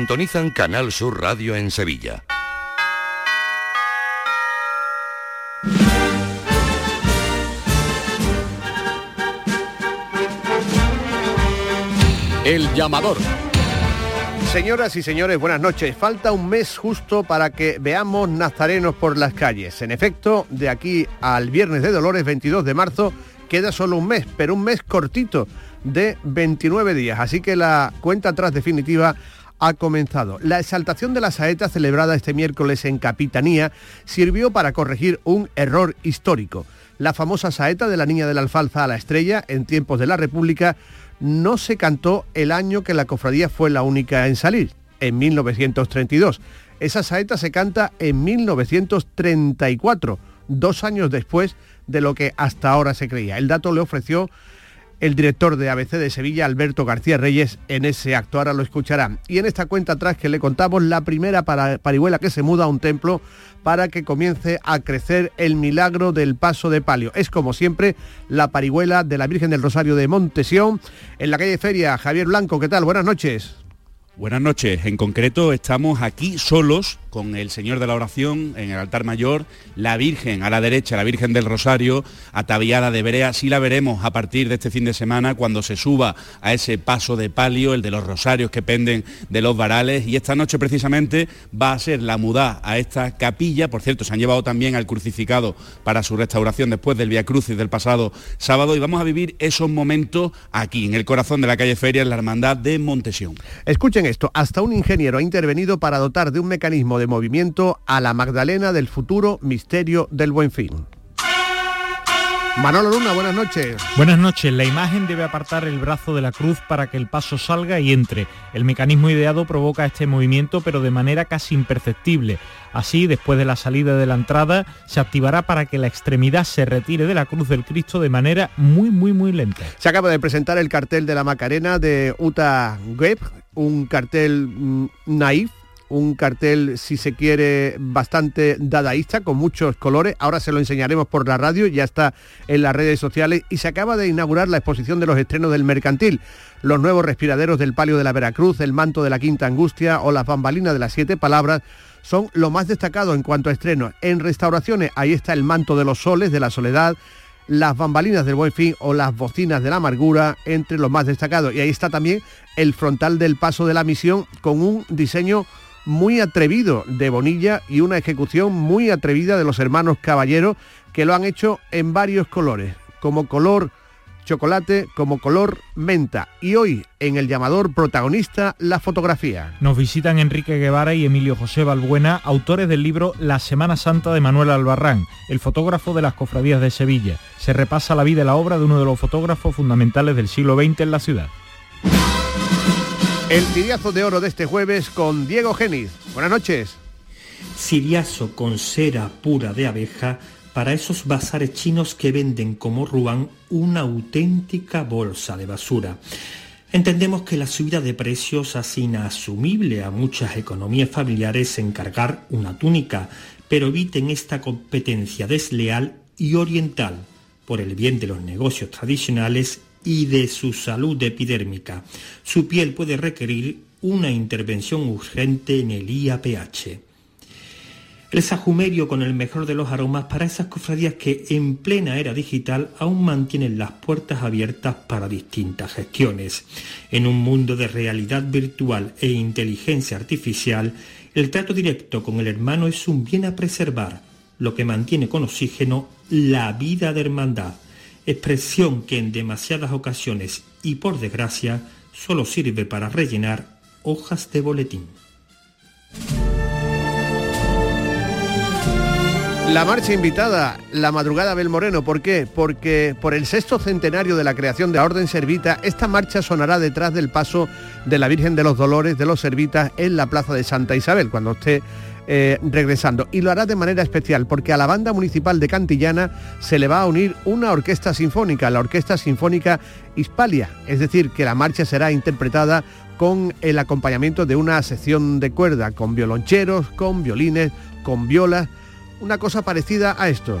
Sintonizan Canal Sur Radio en Sevilla. El llamador. Señoras y señores, buenas noches. Falta un mes justo para que veamos nazarenos por las calles. En efecto, de aquí al viernes de Dolores, 22 de marzo, queda solo un mes, pero un mes cortito de 29 días. Así que la cuenta atrás definitiva ha comenzado. La exaltación de la saeta celebrada este miércoles en Capitanía sirvió para corregir un error histórico. La famosa saeta de la Niña de la Alfalfa a la Estrella en tiempos de la República no se cantó el año que la cofradía fue la única en salir, en 1932. Esa saeta se canta en 1934, dos años después de lo que hasta ahora se creía. El dato le ofreció el director de ABC de Sevilla, Alberto García Reyes, en ese acto. Ahora lo escucharán. Y en esta cuenta atrás que le contamos, la primera parihuela que se muda a un templo para que comience a crecer el milagro del paso de palio. Es como siempre la parihuela de la Virgen del Rosario de Montesión en la calle Feria. Javier Blanco, ¿qué tal? Buenas noches. Buenas noches. En concreto estamos aquí solos con el Señor de la Oración en el altar mayor, la Virgen a la derecha, la Virgen del Rosario, ataviada de brea. Sí la veremos a partir de este fin de semana cuando se suba a ese paso de palio, el de los rosarios que penden de los varales. Y esta noche precisamente va a ser la muda a esta capilla. Por cierto, se han llevado también al crucificado para su restauración después del Via Crucis del pasado sábado. Y vamos a vivir esos momentos aquí, en el corazón de la calle Feria, en la Hermandad de Montesión. Escuchen esto, hasta un ingeniero ha intervenido para dotar de un mecanismo de movimiento a la Magdalena del futuro misterio del buen fin. Manolo Luna, buenas noches. Buenas noches. La imagen debe apartar el brazo de la cruz para que el paso salga y entre. El mecanismo ideado provoca este movimiento, pero de manera casi imperceptible. Así, después de la salida de la entrada, se activará para que la extremidad se retire de la cruz del Cristo de manera muy, muy, muy lenta. Se acaba de presentar el cartel de la Macarena de Uta Web, un cartel mm, naif un cartel, si se quiere, bastante dadaísta, con muchos colores. Ahora se lo enseñaremos por la radio, ya está en las redes sociales y se acaba de inaugurar la exposición de los estrenos del mercantil. Los nuevos respiraderos del Palio de la Veracruz, el manto de la Quinta Angustia o las bambalinas de las Siete Palabras son lo más destacado en cuanto a estrenos. En restauraciones, ahí está el manto de los soles, de la soledad, las bambalinas del buen fin o las bocinas de la amargura entre los más destacados. Y ahí está también el frontal del paso de la misión con un diseño muy atrevido de Bonilla y una ejecución muy atrevida de los hermanos Caballero que lo han hecho en varios colores, como color chocolate como color menta. Y hoy en el llamador protagonista la fotografía. Nos visitan Enrique Guevara y Emilio José Balbuena, autores del libro La Semana Santa de Manuel Albarrán, el fotógrafo de las cofradías de Sevilla. Se repasa la vida y la obra de uno de los fotógrafos fundamentales del siglo XX en la ciudad. El tiriazo de oro de este jueves con Diego Genis. Buenas noches. Siriazo con cera pura de abeja para esos bazares chinos que venden como Ruan una auténtica bolsa de basura. Entendemos que la subida de precios hace inasumible a muchas economías familiares encargar una túnica, pero eviten esta competencia desleal y oriental por el bien de los negocios tradicionales y de su salud epidérmica. Su piel puede requerir una intervención urgente en el IAPH. El sajumerio con el mejor de los aromas para esas cofradías que en plena era digital aún mantienen las puertas abiertas para distintas gestiones. En un mundo de realidad virtual e inteligencia artificial, el trato directo con el hermano es un bien a preservar, lo que mantiene con oxígeno la vida de hermandad expresión que en demasiadas ocasiones y por desgracia solo sirve para rellenar hojas de boletín. La marcha invitada, la madrugada Bel Moreno, ¿por qué? Porque por el sexto centenario de la creación de la Orden Servita, esta marcha sonará detrás del paso de la Virgen de los Dolores de los Servitas en la Plaza de Santa Isabel, cuando esté eh, regresando. Y lo hará de manera especial porque a la banda municipal de Cantillana se le va a unir una orquesta sinfónica, la Orquesta Sinfónica Hispalia. Es decir, que la marcha será interpretada con el acompañamiento de una sección de cuerda, con violoncheros, con violines, con violas, una cosa parecida a esto.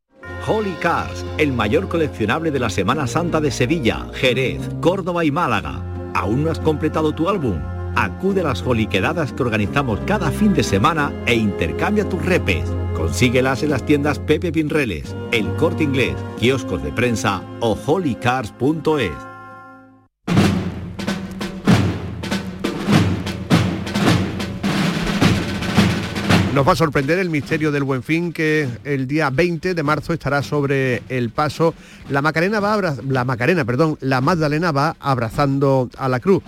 Holy Cars, el mayor coleccionable de la Semana Santa de Sevilla, Jerez, Córdoba y Málaga. ¿Aún no has completado tu álbum? Acude a las holiquedadas que organizamos cada fin de semana e intercambia tus repes. Consíguelas en las tiendas Pepe Pinreles, El Corte Inglés, kioscos de prensa o holycars.es. Nos va a sorprender el misterio del Buen Fin que el día 20 de marzo estará sobre el paso. La Macarena va a la Macarena, perdón, la Magdalena va abrazando a la cruz.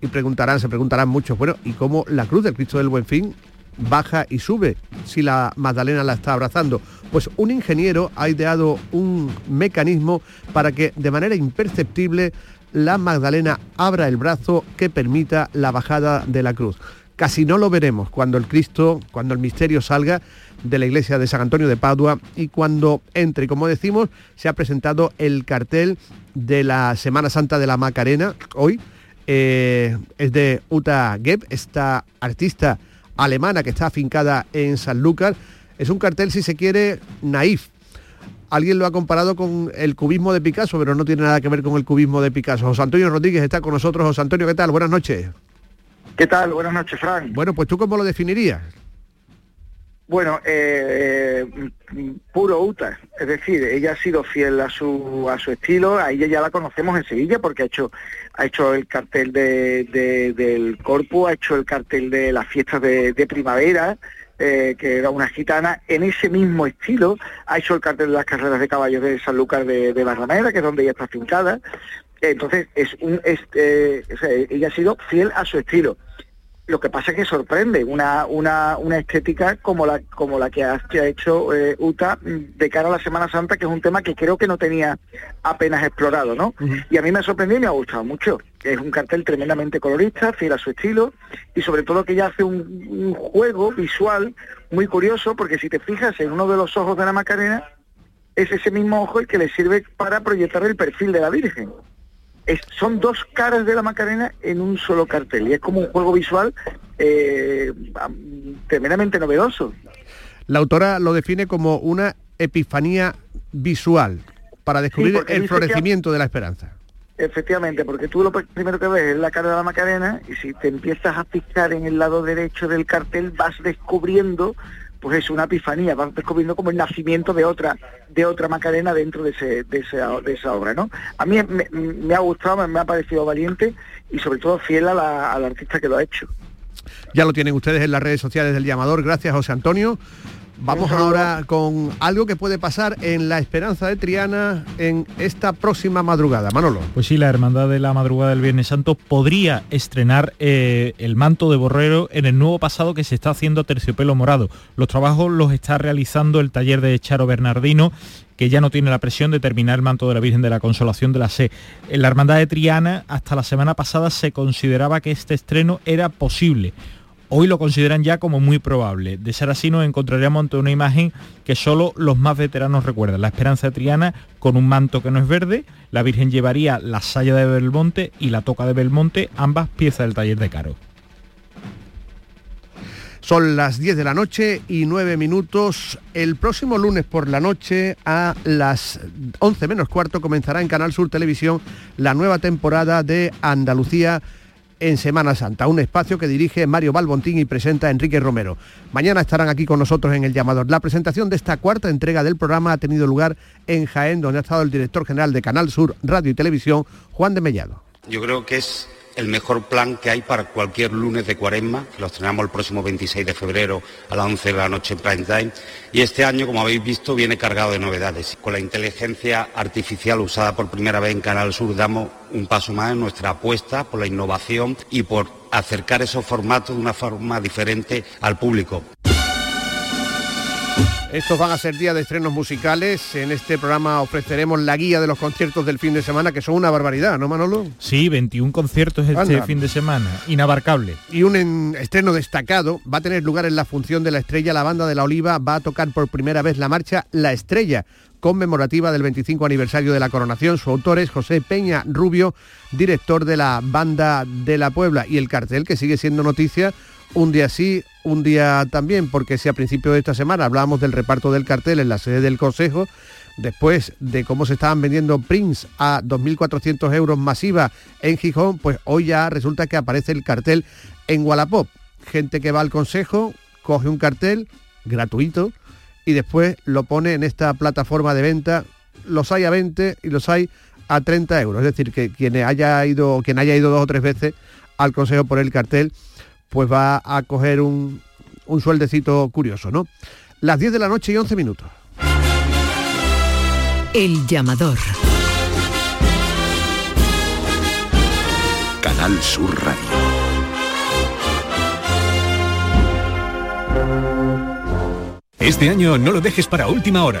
Y preguntarán, se preguntarán muchos, bueno, ¿y cómo la cruz del Cristo del Buen Fin baja y sube si la Magdalena la está abrazando? Pues un ingeniero ha ideado un mecanismo para que de manera imperceptible la Magdalena abra el brazo que permita la bajada de la cruz casi no lo veremos cuando el Cristo, cuando el misterio salga de la iglesia de San Antonio de Padua y cuando entre. Como decimos, se ha presentado el cartel de la Semana Santa de la Macarena hoy. Eh, es de Uta Geb, esta artista alemana que está afincada en San Lucas. Es un cartel, si se quiere, naif. Alguien lo ha comparado con el cubismo de Picasso, pero no tiene nada que ver con el cubismo de Picasso. José Antonio Rodríguez está con nosotros. José Antonio, ¿qué tal? Buenas noches. ¿Qué tal? Buenas noches, Frank. Bueno, pues tú cómo lo definirías. Bueno, eh, puro UTA, es decir, ella ha sido fiel a su a su estilo, a ella ya la conocemos en Sevilla porque ha hecho ha hecho el cartel de, del Corpus, ha hecho el cartel de las fiestas de, primavera, eh, que era una gitana, en ese mismo estilo, ha hecho el cartel de las carreras de caballos de San Lucas de, Barrameda, que es donde ella está fincada, entonces, es un, eh, ella ha sido fiel a su estilo. Lo que pasa es que sorprende una, una, una estética como la, como la que ha, hecho eh, Uta de cara a la Semana Santa, que es un tema que creo que no tenía apenas explorado, ¿no? Y a mí me ha sorprendido y me ha gustado mucho. Es un cartel tremendamente colorista, fiel a su estilo, y sobre todo que ella hace un, un juego visual muy curioso, porque si te fijas en uno de los ojos de la Macarena, es ese mismo ojo el que le sirve para proyectar el perfil de la Virgen son dos caras de la Macarena en un solo cartel y es como un juego visual eh, tremendamente novedoso. La autora lo define como una epifanía visual para descubrir el florecimiento de la esperanza. Efectivamente, porque tú lo primero que ves es la cara de la Macarena y si te empiezas a fijar en el lado derecho del cartel vas descubriendo pues es una epifanía, vas descubriendo como el nacimiento de otra, de otra Macarena dentro de, ese, de, esa, obra, ¿no? A mí me, ha gustado, me, ha parecido valiente y sobre todo fiel a la, artista que lo ha hecho. Ya lo tienen ustedes en las redes sociales del llamador. Gracias, José Antonio. Vamos ahora con algo que puede pasar en la Esperanza de Triana en esta próxima madrugada. Manolo. Pues sí, la Hermandad de la Madrugada del Viernes Santo podría estrenar eh, el manto de borrero en el nuevo pasado que se está haciendo terciopelo morado. Los trabajos los está realizando el taller de Charo Bernardino que ya no tiene la presión de terminar el manto de la Virgen de la Consolación de la C. En la Hermandad de Triana, hasta la semana pasada se consideraba que este estreno era posible hoy lo consideran ya como muy probable. De ser así nos encontraríamos ante una imagen que solo los más veteranos recuerdan. La Esperanza Triana con un manto que no es verde, la Virgen llevaría la saya de Belmonte y la toca de Belmonte, ambas piezas del taller de Caro. Son las 10 de la noche y 9 minutos. El próximo lunes por la noche a las 11 menos cuarto comenzará en Canal Sur Televisión la nueva temporada de Andalucía en Semana Santa, un espacio que dirige Mario Balbontín y presenta Enrique Romero. Mañana estarán aquí con nosotros en el llamador. La presentación de esta cuarta entrega del programa ha tenido lugar en Jaén, donde ha estado el director general de Canal Sur Radio y Televisión, Juan de Mellado. Yo creo que es el mejor plan que hay para cualquier lunes de cuaresma, que lo estrenamos el próximo 26 de febrero a las 11 de la noche en prime time. Y este año, como habéis visto, viene cargado de novedades. Con la inteligencia artificial usada por primera vez en Canal Sur, damos un paso más en nuestra apuesta por la innovación y por acercar esos formatos de una forma diferente al público. Estos van a ser días de estrenos musicales. En este programa ofreceremos la guía de los conciertos del fin de semana, que son una barbaridad, ¿no, Manolo? Sí, 21 conciertos este Anda. fin de semana, inabarcable. Y un en- estreno destacado va a tener lugar en la función de la estrella. La banda de la Oliva va a tocar por primera vez la marcha La Estrella, conmemorativa del 25 aniversario de la coronación. Su autor es José Peña Rubio, director de la banda de la Puebla. Y el cartel que sigue siendo noticia un día sí, un día también, porque si a principio de esta semana hablábamos del reparto del cartel en la sede del Consejo, después de cómo se estaban vendiendo Prince a 2.400 euros masiva en Gijón, pues hoy ya resulta que aparece el cartel en Wallapop. Gente que va al Consejo, coge un cartel gratuito y después lo pone en esta plataforma de venta. Los hay a 20 y los hay a 30 euros. Es decir, que quien haya ido, quien haya ido dos o tres veces al Consejo por el cartel, pues va a coger un, un sueldecito curioso, ¿no? Las 10 de la noche y 11 minutos. El llamador. Canal Sur Radio. Este año no lo dejes para última hora.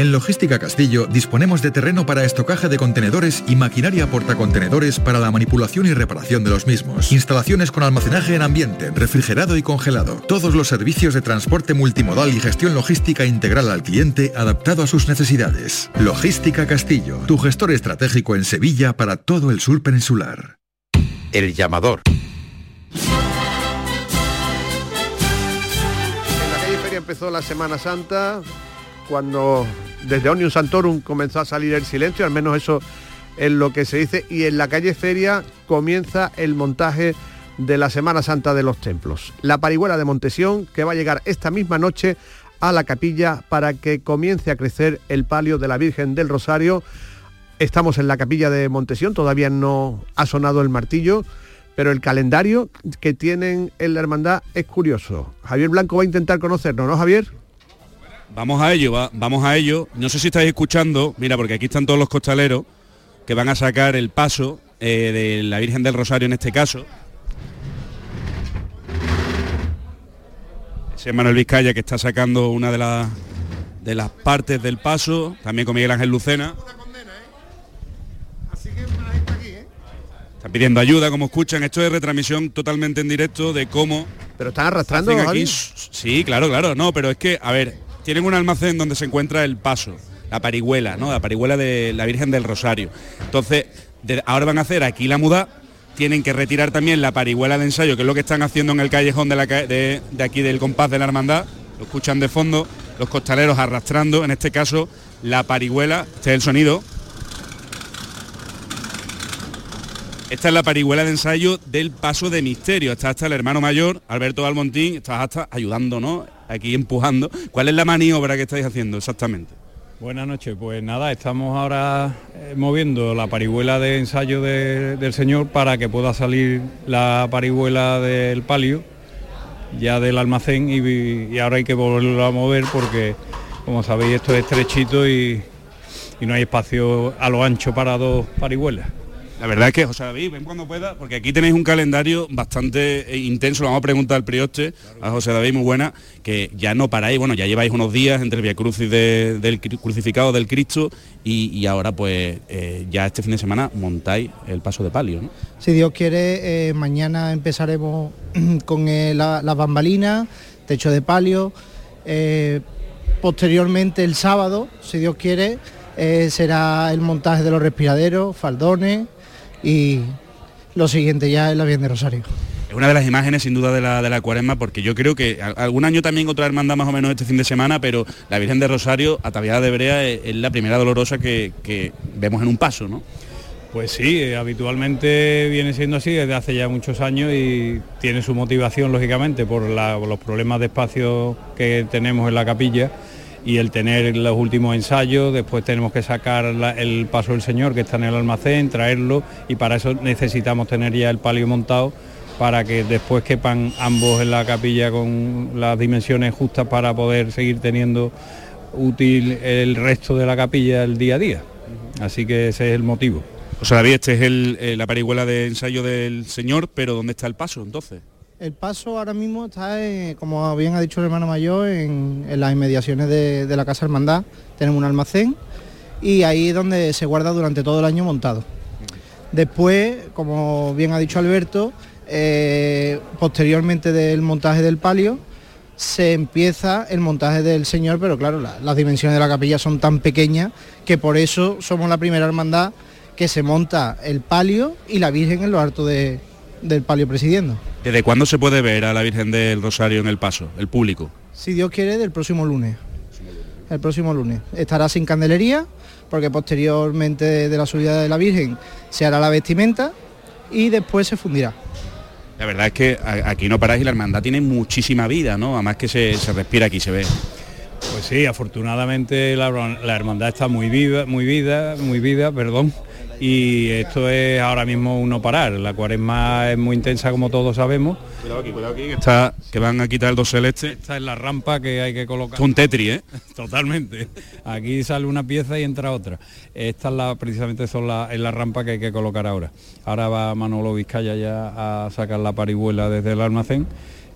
En Logística Castillo disponemos de terreno para estocaje de contenedores y maquinaria portacontenedores para la manipulación y reparación de los mismos. Instalaciones con almacenaje en ambiente, refrigerado y congelado. Todos los servicios de transporte multimodal y gestión logística integral al cliente adaptado a sus necesidades. Logística Castillo, tu gestor estratégico en Sevilla para todo el sur peninsular. El llamador. En la calle Feria empezó la Semana Santa, cuando desde Omnium Santorum comenzó a salir el silencio, al menos eso es lo que se dice, y en la calle Feria comienza el montaje de la Semana Santa de los Templos. La parihuela de Montesión, que va a llegar esta misma noche a la capilla para que comience a crecer el palio de la Virgen del Rosario. Estamos en la capilla de Montesión, todavía no ha sonado el martillo, pero el calendario que tienen en la hermandad es curioso. Javier Blanco va a intentar conocernos, ¿no, Javier? Vamos a ello, va- vamos a ello. No sé si estáis escuchando, mira, porque aquí están todos los costaleros que van a sacar el paso eh, de la Virgen del Rosario en este caso. Ese es Manuel Vizcaya que está sacando una de las de las partes del paso, también con Miguel Ángel Lucena. Están pidiendo ayuda, como escuchan. Esto es retransmisión totalmente en directo de cómo Pero están arrastrando, aquí, sí, claro, claro, no, pero es que, a ver, tienen un almacén donde se encuentra el paso, la parihuela, ¿no? La parihuela de la Virgen del Rosario. Entonces, ahora van a hacer aquí la muda, tienen que retirar también la parihuela de ensayo, que es lo que están haciendo en el callejón de, de, aquí del compás de la hermandad. Lo escuchan de fondo, los costaleros arrastrando, en este caso, la parihuela, este es el sonido, Esta es la parihuela de ensayo del paso de misterio. Está hasta el hermano mayor, Alberto Almontín, estás hasta ayudando, ¿no? Aquí empujando. ¿Cuál es la maniobra que estáis haciendo exactamente? Buenas noches, pues nada, estamos ahora eh, moviendo la parihuela de ensayo de- del señor para que pueda salir la parihuela del palio, ya del almacén, y, y ahora hay que volverlo a mover porque, como sabéis, esto es estrechito y, y no hay espacio a lo ancho para dos parihuelas. La verdad es que, José David, ven cuando pueda, porque aquí tenéis un calendario bastante eh, intenso, lo vamos a preguntar al prioste, a José David, muy buena, que ya no paráis, bueno, ya lleváis unos días entre el Via Crucis de- del cru- crucificado del Cristo y, y ahora pues eh, ya este fin de semana montáis el paso de palio, ¿no? Si Dios quiere, eh, mañana empezaremos con eh, la, las bambalinas, techo de palio. posteriormente el sábado, si Dios quiere, será el montaje de los respiraderos, faldones y lo siguiente ya es la Virgen de Rosario. Es una de las imágenes sin duda de la, de la cuaresma, porque yo creo que algún año también otra hermandad más o menos este fin de semana, pero la Virgen de Rosario, ataviada de Brea, es, es la primera dolorosa que, que vemos en un paso, ¿no? Pues sí, eh, habitualmente viene siendo así desde hace ya muchos años y tiene su motivación, lógicamente, por la- por los problemas de espacio que tenemos en la capilla y el tener los últimos ensayos, después tenemos que sacar el paso del Señor que está en el almacén, traerlo y para eso necesitamos tener ya el palio montado para que después quepan ambos en la capilla con las dimensiones justas para poder seguir teniendo útil el resto de la capilla el día a día. Así que ese es el motivo. O sea, David, este es el, eh, la parihuela de ensayo del señor, pero ¿dónde está el paso entonces? El paso ahora mismo está, como bien ha dicho el hermano mayor, en, las inmediaciones de, la Casa Hermandad. Tenemos un almacén y ahí es donde se guarda durante todo el año montado. Después, como bien ha dicho Alberto, eh, posteriormente del montaje del palio, se empieza el montaje del Señor, pero claro, las dimensiones de la capilla son tan pequeñas que por eso somos la primera hermandad que se monta el palio y la Virgen en lo alto del palio presidiendo. ¿Desde cuándo se puede ver a la Virgen del Rosario en el paso, el público? Si Dios quiere, del próximo lunes. El próximo lunes. Estará sin candelería, porque posteriormente de la subida de la Virgen se hará la vestimenta y después se fundirá. La verdad es que aquí no paráis y la hermandad tiene muchísima vida, ¿no? Además que se, respira aquí, se ve. Pues sí, afortunadamente la, la hermandad está muy viva, muy vida, muy vida, perdón y esto es ahora mismo uno parar. La cuaresma es muy intensa como todos sabemos. Cuidado aquí, cuidado aquí, que, está, que van a quitar el dos celeste. Esta es la rampa que hay que colocar. Es un tetri, ¿eh? Totalmente. Aquí sale una pieza y entra otra. Esta es la, precisamente son la, es la rampa que hay que colocar ahora. Ahora va Manolo Vizcaya ya a sacar la parihuela desde el almacén.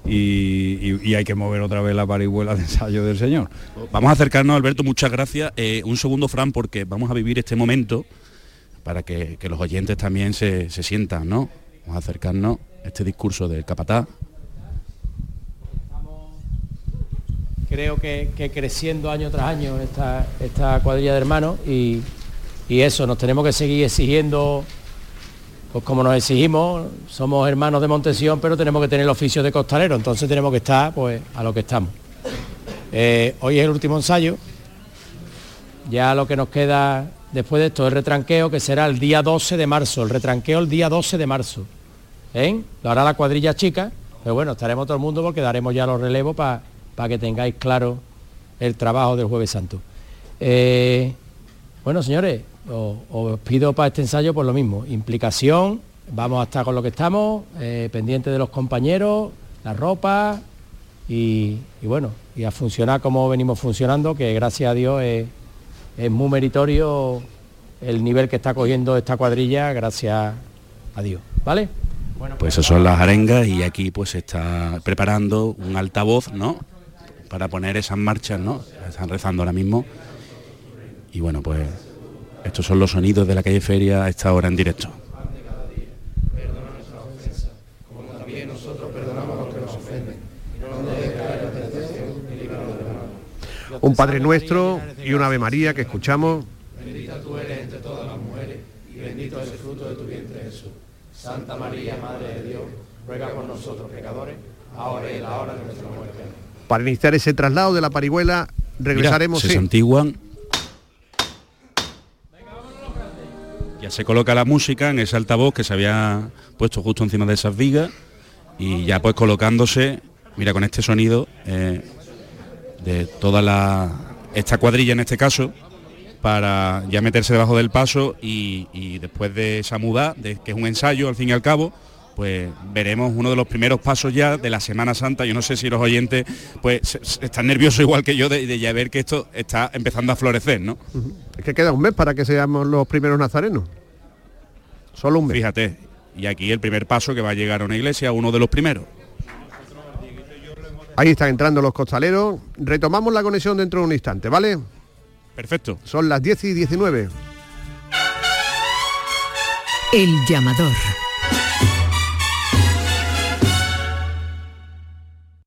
Y, hay que mover otra vez la parihuela de ensayo del señor. Vamos a acercarnos, Alberto, muchas gracias. Eh, un segundo, Fran, porque vamos a vivir este momento para que, los oyentes también se, sientan, ¿no? Vamos a acercarnos a este discurso del capataz. Creo que, creciendo año tras año esta, esta cuadrilla de hermanos y, eso, nos tenemos que seguir exigiendo, pues como nos exigimos, somos hermanos de Montesión, pero tenemos que tener el oficio de costalero, entonces tenemos que estar pues a lo que estamos. Eh, hoy es el último ensayo, ya lo que nos queda después de esto el retranqueo, que será el día 12 de marzo, el retranqueo el día 12 de marzo. ¿eh? Lo hará la cuadrilla chica, pero bueno, estaremos todo el mundo porque daremos ya los relevos para que tengáis claro el trabajo del jueves santo. Eh, bueno, señores, os, pido para este ensayo por lo mismo, implicación, vamos a estar con lo que estamos, eh, pendientes de los compañeros, la ropa y, bueno, y a funcionar como venimos funcionando, que gracias a Dios es muy meritorio el nivel que está cogiendo esta cuadrilla, gracias a Dios. ¿Vale? Bueno, pues esas son las arengas y aquí pues se está preparando un altavoz, ¿no? Para poner esas marchas, ¿no? Están rezando ahora mismo. Y bueno, pues estos son los sonidos de la calle Feria a esta hora en directo. Un Padre Nuestro y un Ave María que escuchamos. Bendita tú eres entre todas las mujeres y bendito es el fruto de tu vientre Jesús. Santa María, Madre de Dios, ruega por nosotros pecadores, ahora y en la hora de nuestra muerte. Para iniciar ese traslado de la parihuela, regresaremos... se santiguan. Ya se coloca la música en ese altavoz que se había puesto justo encima de esas vigas y ya pues colocándose, mira con este sonido, eh, de toda la, esta cuadrilla en este caso, para ya meterse debajo del paso y, después de esa muda, de, que es un ensayo al fin y al cabo, pues veremos uno de los primeros pasos ya de la Semana Santa. Yo no sé si los oyentes pues están nerviosos igual que yo de, ya ver que esto está empezando a florecer, ¿no? Es que queda un mes para que seamos los primeros nazarenos. Solo un mes. Fíjate, y aquí el primer paso que va a llegar a una iglesia, uno de los primeros. Ahí están entrando los costaleros. Retomamos la conexión dentro de un instante, ¿vale? Perfecto. Son las 10 y 19. El llamador.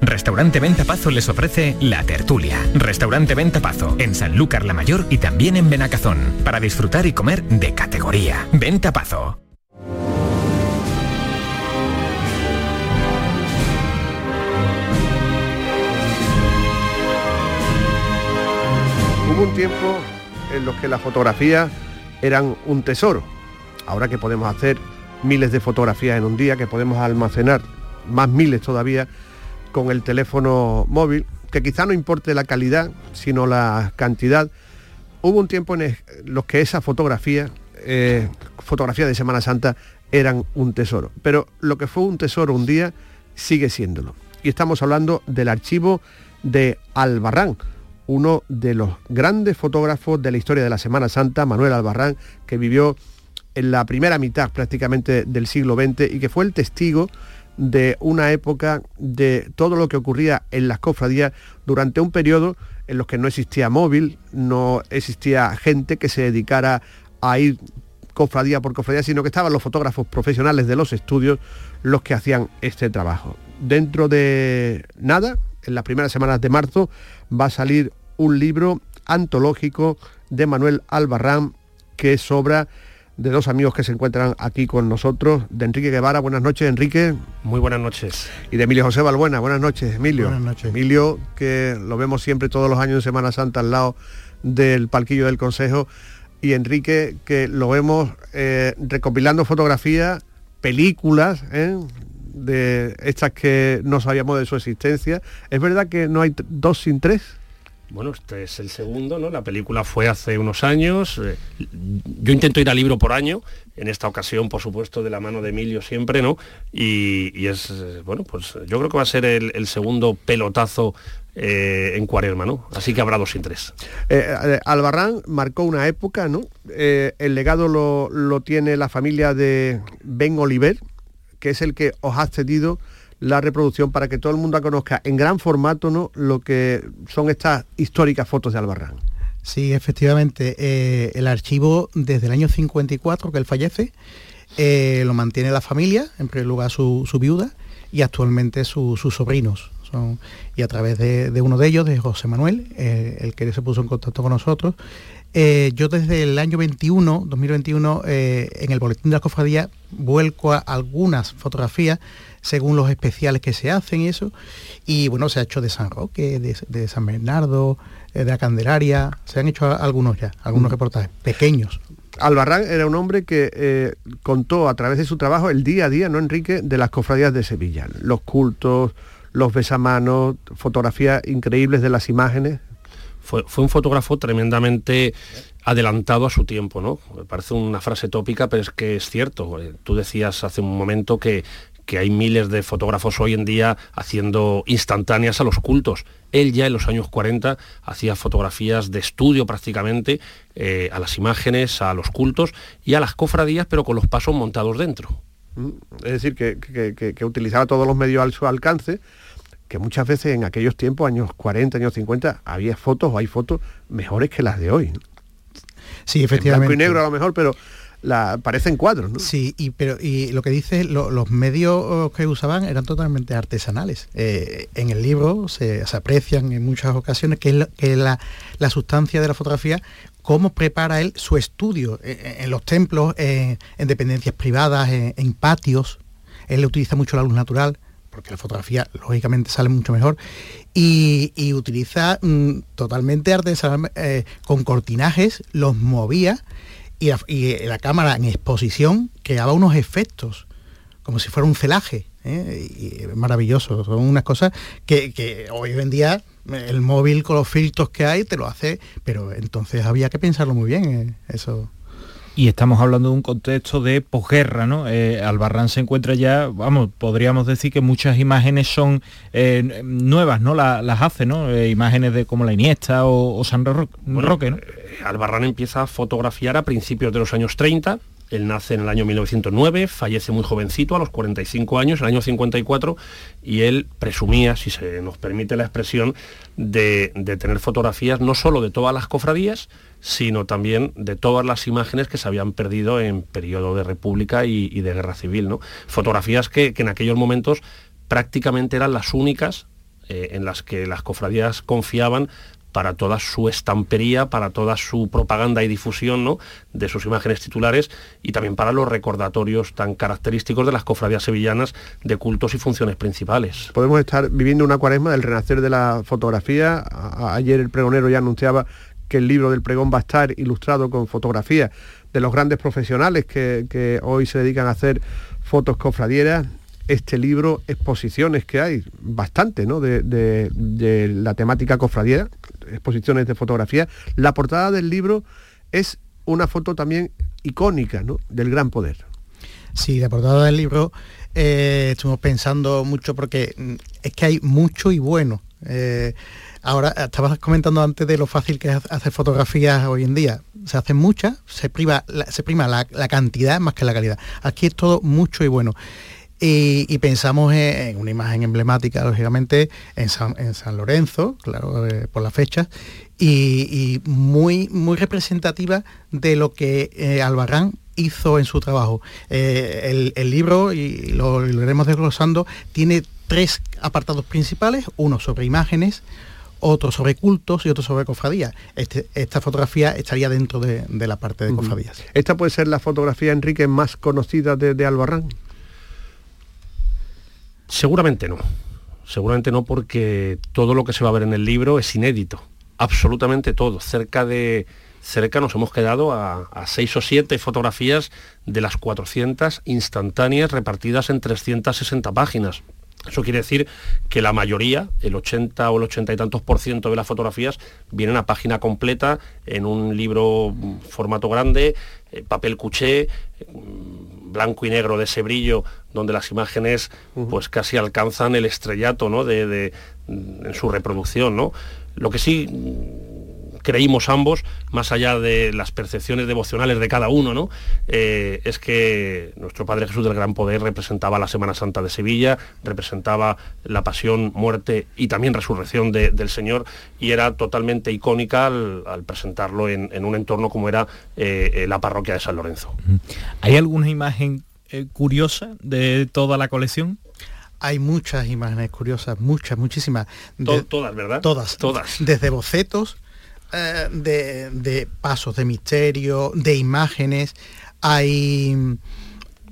Restaurante Ventapazo les ofrece La Tertulia. Restaurante Ventapazo en Sanlúcar la Mayor y también en Benacazón. Para disfrutar y comer de categoría. Ventapazo. Hubo un tiempo en los que las fotografías eran un tesoro. Ahora que podemos hacer miles de fotografías en un día, que podemos almacenar más miles todavía con el teléfono móvil, que quizá no importe la calidad, sino la cantidad. Hubo un tiempo en los que esa fotografía, eh, fotografía de Semana Santa, eran un tesoro. Pero lo que fue un tesoro un día sigue siéndolo. Y estamos hablando del archivo de Albarrán, uno de los grandes fotógrafos de la historia de la Semana Santa, Manuel Albarrán, que vivió en la primera mitad prácticamente del siglo XX y que fue el testigo de una época de todo lo que ocurría en las cofradías durante un periodo en los que no existía móvil, no existía gente que se dedicara a ir cofradía por cofradía, sino que estaban los fotógrafos profesionales de los estudios los que hacían este trabajo. Dentro de nada, en las primeras semanas de marzo, va a salir un libro antológico de Manuel Albarrán que es obra de dos amigos que se encuentran aquí con nosotros, de Enrique Guevara, buenas noches Enrique. Muy buenas noches. Y de Emilio José Balbuena, buenas noches Emilio. Buenas noches. Emilio, que lo vemos siempre todos los años en Semana Santa al lado del palquillo del Consejo, y Enrique, que lo vemos eh, recopilando fotografías, películas, ¿eh? de estas que no sabíamos de su existencia. ¿Es verdad que no hay dos sin tres? Bueno, este es el segundo, ¿no? La película fue hace unos años. eh, Yo intento ir al libro por año, en esta ocasión, por supuesto, de la mano de Emilio siempre, ¿no? Y, es, eh, bueno, pues yo creo que va a ser el, segundo pelotazo eh, en cuaresma, ¿no? Así que habrá dos sin tres. Albarrán marcó una época, ¿no? El legado lo, lo tiene la familia de Ben Oliver, que es el que os ha cedido la reproducción para que todo el mundo conozca en gran formato ¿no? lo que son estas históricas fotos de Albarrán. Sí, efectivamente. eh, el archivo desde el año 54 que él fallece eh, lo mantiene la familia, en primer lugar su, su viuda y actualmente su- sus sobrinos. Son, y a través de, de uno de ellos, de José Manuel, eh, el que se puso en contacto con nosotros, eh, yo desde el año 21, 2021, eh, en el Boletín de la Cofradía vuelco a algunas fotografías según los especiales que se hacen y eso. Y bueno, se ha hecho de San Roque, de, de San Bernardo, de la Candelaria, se han hecho algunos ya, algunos reportajes pequeños. Albarrán era un hombre que eh, contó a través de su trabajo el día a día, ¿no, Enrique?, de las cofradías de Sevilla. Los cultos, los besamanos, fotografías increíbles de las imágenes. Fue, fue un fotógrafo tremendamente adelantado a su tiempo, ¿no? Me parece una frase tópica, pero es que es cierto. Eh, Tú decías hace un momento que, que hay miles de fotógrafos hoy en día haciendo instantáneas a los cultos. Él ya en los años 40 hacía fotografías de estudio prácticamente eh, a las imágenes, a los cultos y a las cofradías, pero con los pasos montados dentro. Mm, Es decir, que, que- que- utilizaba todos los medios al su alcance, que muchas veces en aquellos tiempos, años 40, años 50, había fotos o hay fotos mejores que las de hoy. ¿no? Sí, En efectivamente. blanco y negro a lo mejor, pero la, parecen cuadros, ¿no? Sí, y, pero, y lo que dice, lo- los medios oh, que usaban eran totalmente artesanales. Eh, en el libro se, se aprecian en muchas ocasiones que es, lo- que es la, la sustancia de la fotografía, cómo prepara él su estudio eh, en los templos, eh, en dependencias privadas, en, en patios. Él utiliza mucho la luz natural, porque la fotografía lógicamente sale mucho mejor, y, utiliza mm, totalmente artesanal, eh, con cortinajes, los movía y la, cámara en exposición creaba unos efectos, como si fuera un celaje. ¿eh? Y maravilloso, son unas cosas que, que hoy en día el móvil con los filtros que hay te lo hace, pero entonces había que pensarlo muy bien, eh, eso. Y estamos hablando de un contexto de posguerra, ¿no? Eh, Albarrán se encuentra ya, vamos, podríamos decir que muchas imágenes son eh, nuevas, ¿no? La- las hace, ¿no? Eh, imágenes de como la Iniesta o, o San Ro- Bueno, Roque, ¿no? Albarrán empieza a fotografiar a principios de los años 30. Él nace en el año 1909, fallece muy jovencito, a los 45 años, en el año 54, y él presumía, si se nos permite la expresión, de, de tener fotografías no solo de todas las cofradías, sino también de todas las imágenes que se habían perdido en periodo de República y, de Guerra Civil. ¿no? Fotografías que, que en aquellos momentos prácticamente eran las únicas eh, en las que las cofradías confiaban para toda su estampería, para toda su propaganda y difusión ¿no? de sus imágenes titulares y también para los recordatorios tan característicos de las cofradías sevillanas de cultos y funciones principales. Podemos estar viviendo una cuaresma del renacer de la fotografía. Ayer el pregonero ya anunciaba que el libro del pregón va a estar ilustrado con fotografías de los grandes profesionales que, que hoy se dedican a hacer fotos cofradieras este libro, exposiciones que hay, bastante, ¿no? De, de- la temática cofradiera, exposiciones de fotografía. La portada del libro es una foto también icónica, ¿no? Del gran poder. Sí, la portada del libro eh, estuvimos pensando mucho porque mm, es que hay mucho y bueno. Eh, ahora, estabas comentando antes de lo fácil que es hacer fotografías hoy en día. Se hacen muchas, se prima, la, se prima la, cantidad más que la calidad. Aquí es todo mucho y bueno. Y, pensamos en, en una imagen emblemática, lógicamente, en San, en San Lorenzo, claro, eh, por las fechas, y, muy, muy representativa de lo que eh, hizo en su trabajo. Eh, el, libro, y lo iremos desglosando, tiene tres apartados principales, uno sobre imágenes, otro sobre cultos y otro sobre cofradías. Este- esta fotografía estaría dentro de, de la parte de cofradías. Esta puede ser la fotografía, Enrique, más conocida de, de Albarrán. Seguramente no. Seguramente no porque todo lo que se va a ver en el libro es inédito. Absolutamente todo. Cerca de cerca nos hemos quedado a, a seis o siete fotografías de las 400 instantáneas repartidas en 360 páginas. Eso quiere decir que la mayoría, el 80 o el 80 y tantos por ciento de las fotografías vienen a página completa en un libro mm, formato grande, eh, papel cuché, mm, blanco y negro de ese brillo donde las imágenes pues casi alcanzan el estrellato ¿no? de, de- en su reproducción. ¿no? Lo que sí mm, creímos ambos, más allá de las percepciones devocionales de cada uno, ¿no? Eh, es que nuestro Padre Jesús del Gran Poder representaba la Semana Santa de Sevilla, representaba la pasión, muerte y también resurrección de- del Señor y era totalmente icónica al, al presentarlo en, en un entorno como era eh, eh, la parroquia de San Lorenzo. ¿Hay alguna imagen eh, curiosa de toda la colección? Hay muchas imágenes curiosas, muchas, muchísimas. De- todas, ¿verdad? Todas. Todas. Desde bocetos, eh, de, de pasos de misterio, de imágenes. Hay...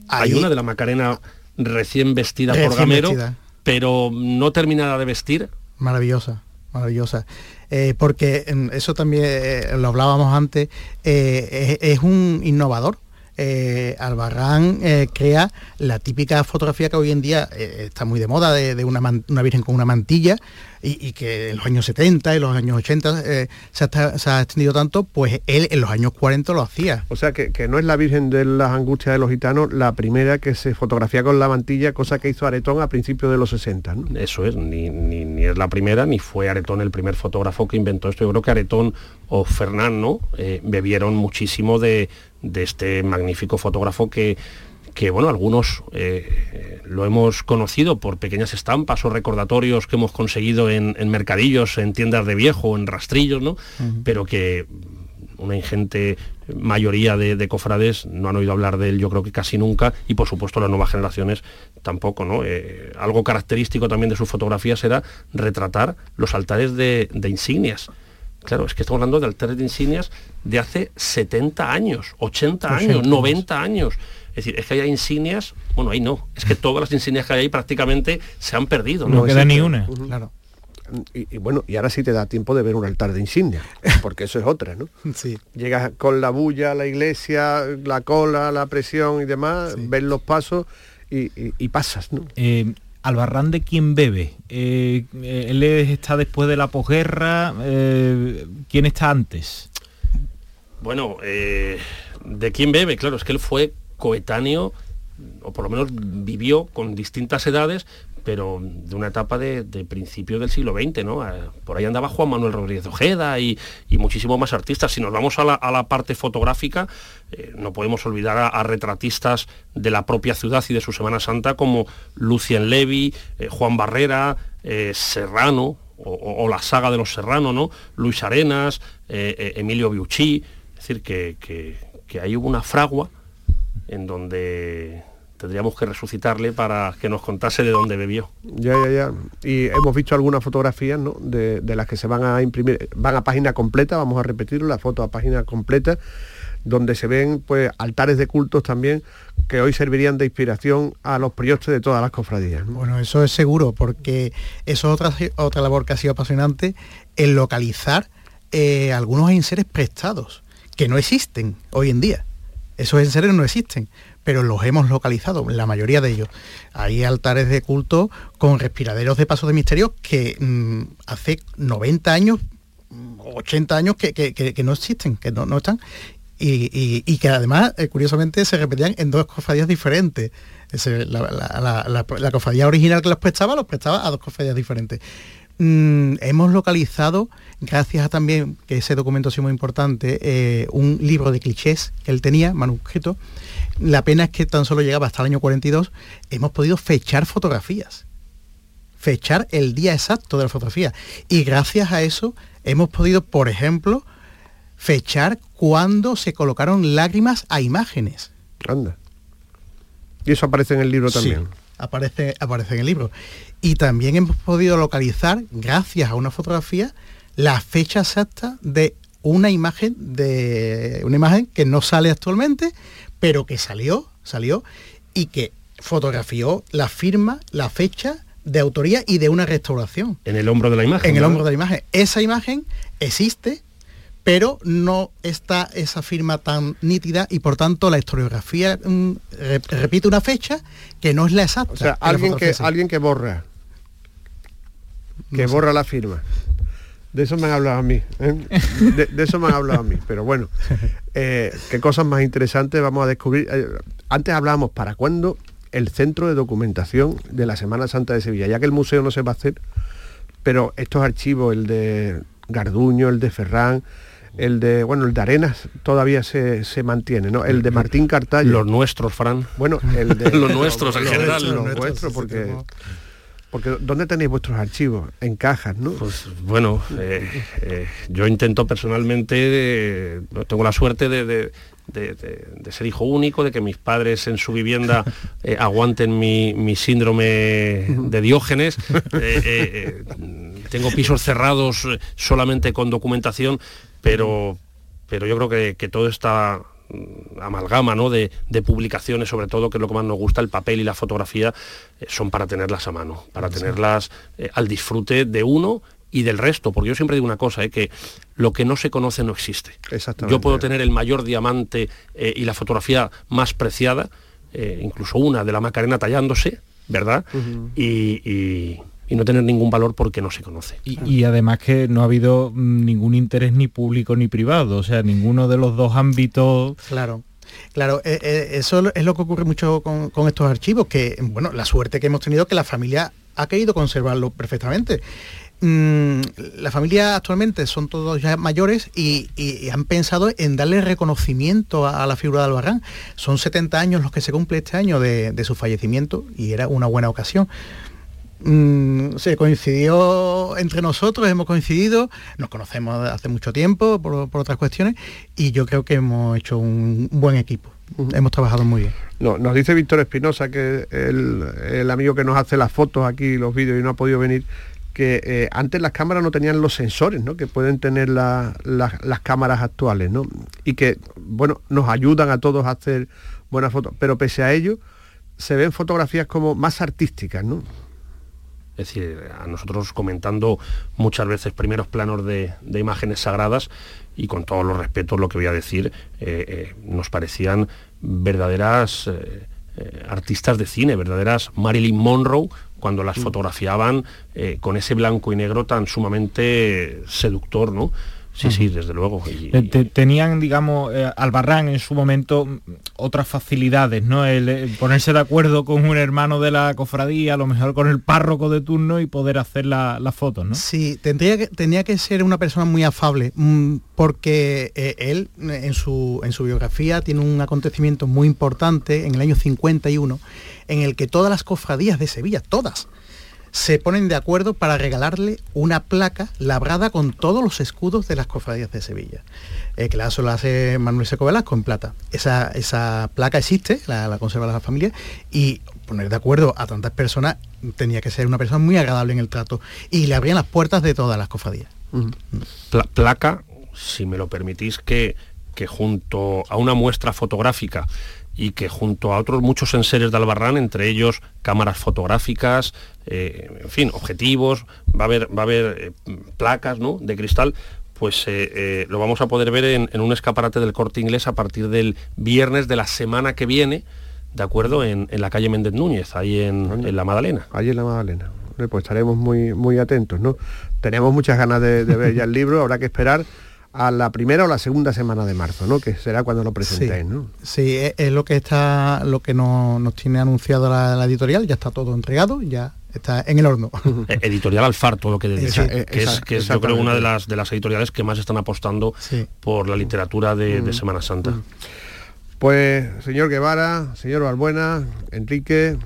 Hay una de la Macarena recién vestida por Gamero, vestida. pero no terminada de vestir. Maravillosa, maravillosa. Eh, porque mm, eso también eh, lo hablábamos antes, es, es un innovador. Eh, Albarrán eh, crea la típica fotografía que hoy en día eh, está muy de moda de, de una, man- una virgen con una mantilla y, y que en los años 70 y los años 80 eh, se, ha, esta- se ha extendido tanto, pues él en los años 40 lo hacía. O sea, que, que no es la Virgen de las Angustias de los Gitanos la primera que se fotografía con la mantilla, cosa que hizo Aretón a principios de los 60. ¿no? Eso es, ni, ni- ni es la primera, ni fue Aretón el primer fotógrafo que inventó esto. Yo creo que Aretón o Fernán ¿no? Eh, bebieron muchísimo de, de este magnífico fotógrafo que, que bueno, algunos eh, lo hemos conocido por pequeñas estampas o recordatorios que hemos conseguido en, en mercadillos, en tiendas de viejo, en rastrillos, ¿no? Pero que una ingente mayoría de, de cofrades no han oído hablar de él, yo creo que casi nunca, y por supuesto las nuevas generaciones tampoco, ¿no? Eh, algo característico también de sus fotografías era retratar los altares de, de insignias. Claro, es que estamos hablando de altares de insignias de hace 70 años, 80 años, 80 90 años. Es decir, es que hay insignias, bueno, ahí no, es que todas las insignias que hay ahí prácticamente se han perdido. No queda ni una. Claro. Y, y bueno, y ahora sí te da tiempo de ver un altar de insignia, porque eso es otra, ¿no? Sí. Llegas con la bulla a la iglesia, la cola, la presión y demás, ves los pasos y, y- y pasas, ¿no? Eh, Albarrán de quién bebe. Eh, eh, él es- está después de la posguerra. eh, ¿Quién está antes? Bueno, ¿de quién bebe? Claro, es que él fue coetáneo, o por lo menos vivió con distintas edades, pero de una etapa de, de principios del siglo XX, ¿no? Eh, Por ahí andaba Juan Manuel Rodríguez Ojeda y, muchísimos más artistas. Si nos vamos a la, parte fotográfica, eh, no podemos olvidar a, retratistas de la propia ciudad y de su Semana Santa como Lucien Levy, eh, Juan Barrera, eh, Serrano, o, la saga de los Serrano, ¿no? Luis Arenas, Emilio Biucci, es decir, que, que, que ahí hubo una fragua en donde tendríamos que resucitarle para que nos contase de dónde bebió. Ya, ya, ya. Y hemos visto algunas fotografías, ¿no? De, de las que se van a imprimir, van a página completa, vamos a repetirlo, la foto a página completa, donde se ven pues altares de cultos también que hoy servirían de inspiración a los priostes de todas las cofradías. ¿no? Bueno, eso es seguro, porque eso es otra, otra labor que ha sido apasionante, el localizar eh, algunos enseres prestados, que no existen hoy en día. Esos enseres no existen, pero los hemos localizado, la mayoría de ellos. Hay altares de culto con respiraderos de paso de misterio que mm, hace 90 años, 80 años que, que- que- no existen, que no, no están. Y, y- que además, eh, curiosamente, se repetían en dos cofradías diferentes. La- la- la- la cofradía original que los prestaba, los prestaba a dos cofradías diferentes. Mm, hemos localizado, gracias a también, que ese documento ha sido muy importante, eh, un libro de clichés que él tenía, manuscrito. La pena es que tan solo llegaba hasta el año 42. Hemos podido fechar fotografías. Fechar el día exacto de la fotografía. Y gracias a eso hemos podido, por ejemplo, fechar cuando se colocaron lágrimas a imágenes. Anda. Y eso aparece en el libro también. Sí, aparece, aparece en el libro. Y también hemos podido localizar, gracias a una fotografía, la fecha exacta de una imagen de una imagen que no sale actualmente, pero que salió, salió y que fotografió la firma, la fecha de autoría y de una restauración. En el hombro de la imagen. En el hombro de la imagen. Esa imagen existe, pero no está esa firma tan nítida y por tanto la historiografía mm, re- repite una fecha que no es la exacta. O sea, alguien que, alguien borra. Que No sé. borra la firma. De eso me han hablado a mí. ¿eh? De, de eso me han hablado a mí. Pero bueno, eh, qué cosas más interesantes vamos a descubrir. Eh, antes hablábamos para cuándo el centro de documentación de la Semana Santa de Sevilla, ya que el museo no se va a hacer, pero estos archivos, el de Garduño, el de Ferrán, el de, bueno, el de Arenas todavía se, se mantiene, ¿no? El de Martín Cartallo. Los nuestros, Fran. Bueno, el de Los nuestros, en general. Los Los nuestros, porque, porque ¿dónde tenéis vuestros archivos? En cajas, ¿no? Pues bueno, eh, eh, yo intento personalmente, eh, tengo la suerte de, de- de- de- de ser hijo único, de que mis padres en su vivienda eh, aguanten mi, mi síndrome de Diógenes. Eh, eh, eh, tengo pisos cerrados solamente con documentación, pero, pero yo creo que, que todo está mm, amalgama ¿no? de, de publicaciones, sobre todo, que es lo que más nos gusta, el papel y la fotografía, eh, son para tenerlas a mano, para tenerlas eh, al disfrute de uno y del resto, porque yo siempre digo una cosa, eh, que lo que no se conoce no existe. Exactamente. Yo puedo tener el mayor diamante eh, y la fotografía más preciada, incluso una de la Macarena tallándose, ¿verdad? y, y- y no tener ningún valor porque no se conoce. Y, y además que no ha habido mm, ningún interés ni público ni privado, o sea, ninguno de los dos ámbitos... Claro. Claro, eh, eh, eso es lo que ocurre mucho con, con estos archivos, que, bueno, la suerte que hemos tenido que la familia ha querido conservarlo perfectamente. Mm, la familia actualmente son todos ya mayores y, y- y han pensado en darle reconocimiento a, a la figura de Albarrán. Son 70 años los que se cumple este año de, de su fallecimiento y era una buena ocasión. Mm, se coincidió entre nosotros, hemos coincidido, nos conocemos hace mucho tiempo por, por otras cuestiones y yo creo que hemos hecho un buen equipo. Hemos trabajado muy bien. No, nos dice Víctor Espinosa, que el, el amigo que nos hace las fotos aquí, los vídeos y no ha podido venir, que eh, antes las cámaras no tenían los sensores, ¿no? Que pueden tener la- la- las cámaras actuales, ¿no? Y que, bueno, nos ayudan a todos a hacer buenas fotos. Pero pese a ello, se ven fotografías como más artísticas, ¿no? Es decir, a nosotros comentando muchas veces primeros planos de, de imágenes sagradas y con todos los respetos lo que voy a decir, eh, eh, nos parecían verdaderas eh, artistas de cine, verdaderas Marilyn Monroe cuando las fotografiaban eh, con ese blanco y negro tan sumamente seductor, ¿no? Sí, sí, desde luego. Y- Eh, te- tenían, digamos, eh, Albarrán en su momento mm, otras facilidades, ¿no? El, eh, ponerse de acuerdo con un hermano de la cofradía, a lo mejor con el párroco de turno y poder hacer la- las fotos, ¿no? Sí, tendría que, tenía que ser una persona muy afable, mm, porque eh, él en su, en su biografía tiene un acontecimiento muy importante en el año 51, en el que todas las cofradías de Sevilla, todas, se ponen de acuerdo para regalarle una placa labrada con todos los escudos de las cofradías de Sevilla. Eh, que la eso lo hace Manuel Seco Velasco en plata. Esa, esa placa existe, la, la conserva la familia, y poner de acuerdo a tantas personas tenía que ser una persona muy agradable en el trato. Y le abrían las puertas de todas las cofradías. Pla- placa, si me lo permitís, que, que junto a una muestra fotográfica y que junto a otros muchos enseres de Albarrán, entre ellos cámaras fotográficas, eh, en fin, objetivos, va a haber, va a haber eh, placas ¿no? de cristal, pues eh, lo vamos a poder ver en, un escaparate del corte inglés a partir del viernes de la semana que viene, ¿de acuerdo? En, la calle Méndez Núñez, ahí en, La Madalena. Ahí en La Madalena. Pues estaremos muy, muy atentos, ¿no? Tenemos muchas ganas de, ver ya el libro, habrá que esperar a la primera o la segunda semana de marzo, ¿no? Que será cuando lo presentéis, sí, ¿no? Sí, es, lo que está, lo que nos, tiene anunciado la, editorial, ya está todo entregado, ya está en el horno. E, editorial Alfar, todo lo que decía, que, es, que es yo creo una de las de las editoriales que más están apostando por la literatura de, Semana Santa. Pues señor Guevara, señor Balbuena, Enrique,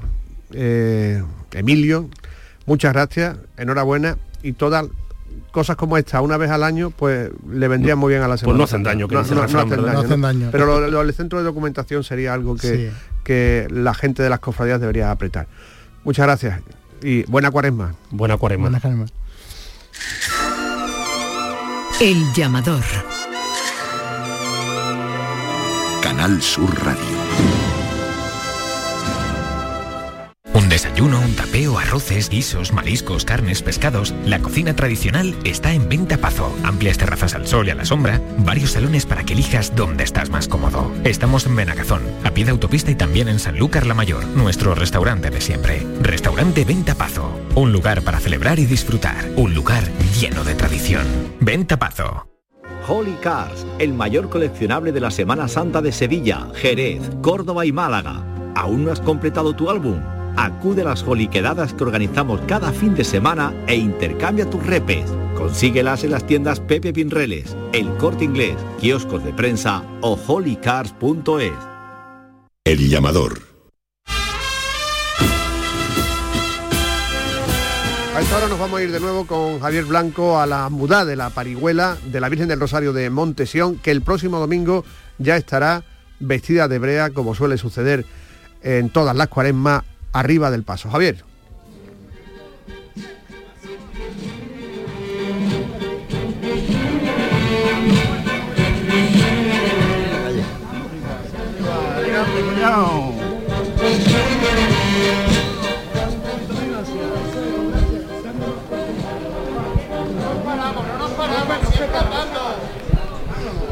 eh, Emilio, muchas gracias, enhorabuena y todas cosas como esta una vez al año, pues le vendrían muy bien a la semana. Pues no hacen daño, que no, hacen, daño, Pero lo, del centro de documentación sería algo que, que la gente de las cofradías debería apretar. Muchas gracias y buena cuaresma. Buena cuaresma. Buena cuaresma. El llamador. Canal Sur Radio. Un desayuno, un tapeo, arroces, guisos, mariscos, carnes, pescados. La cocina tradicional está en Venta Pazo. Amplias terrazas al sol y a la sombra. Varios salones para que elijas dónde estás más cómodo. Estamos en Benagazón, a pie de autopista y también en Sanlúcar la Mayor, nuestro restaurante de siempre. Restaurante Venta Pazo. Un lugar para celebrar y disfrutar. Un lugar lleno de tradición. Venta Pazo. Holy Cars, el mayor coleccionable de la Semana Santa de Sevilla, Jerez, Córdoba y Málaga. ¿Aún no has completado tu álbum? Acude a las joliquedadas que organizamos cada fin de semana e intercambia tus repes. Consíguelas en las tiendas Pepe Pinreles, El Corte Inglés, kioscos de prensa o holycars.es. El llamador. A esta hora nos vamos a ir de nuevo con Javier Blanco a la muda de la parihuela de la Virgen del Rosario de Montesión, que el próximo domingo ya estará vestida de brea, como suele suceder en todas las cuaresmas arriba del paso. Javier.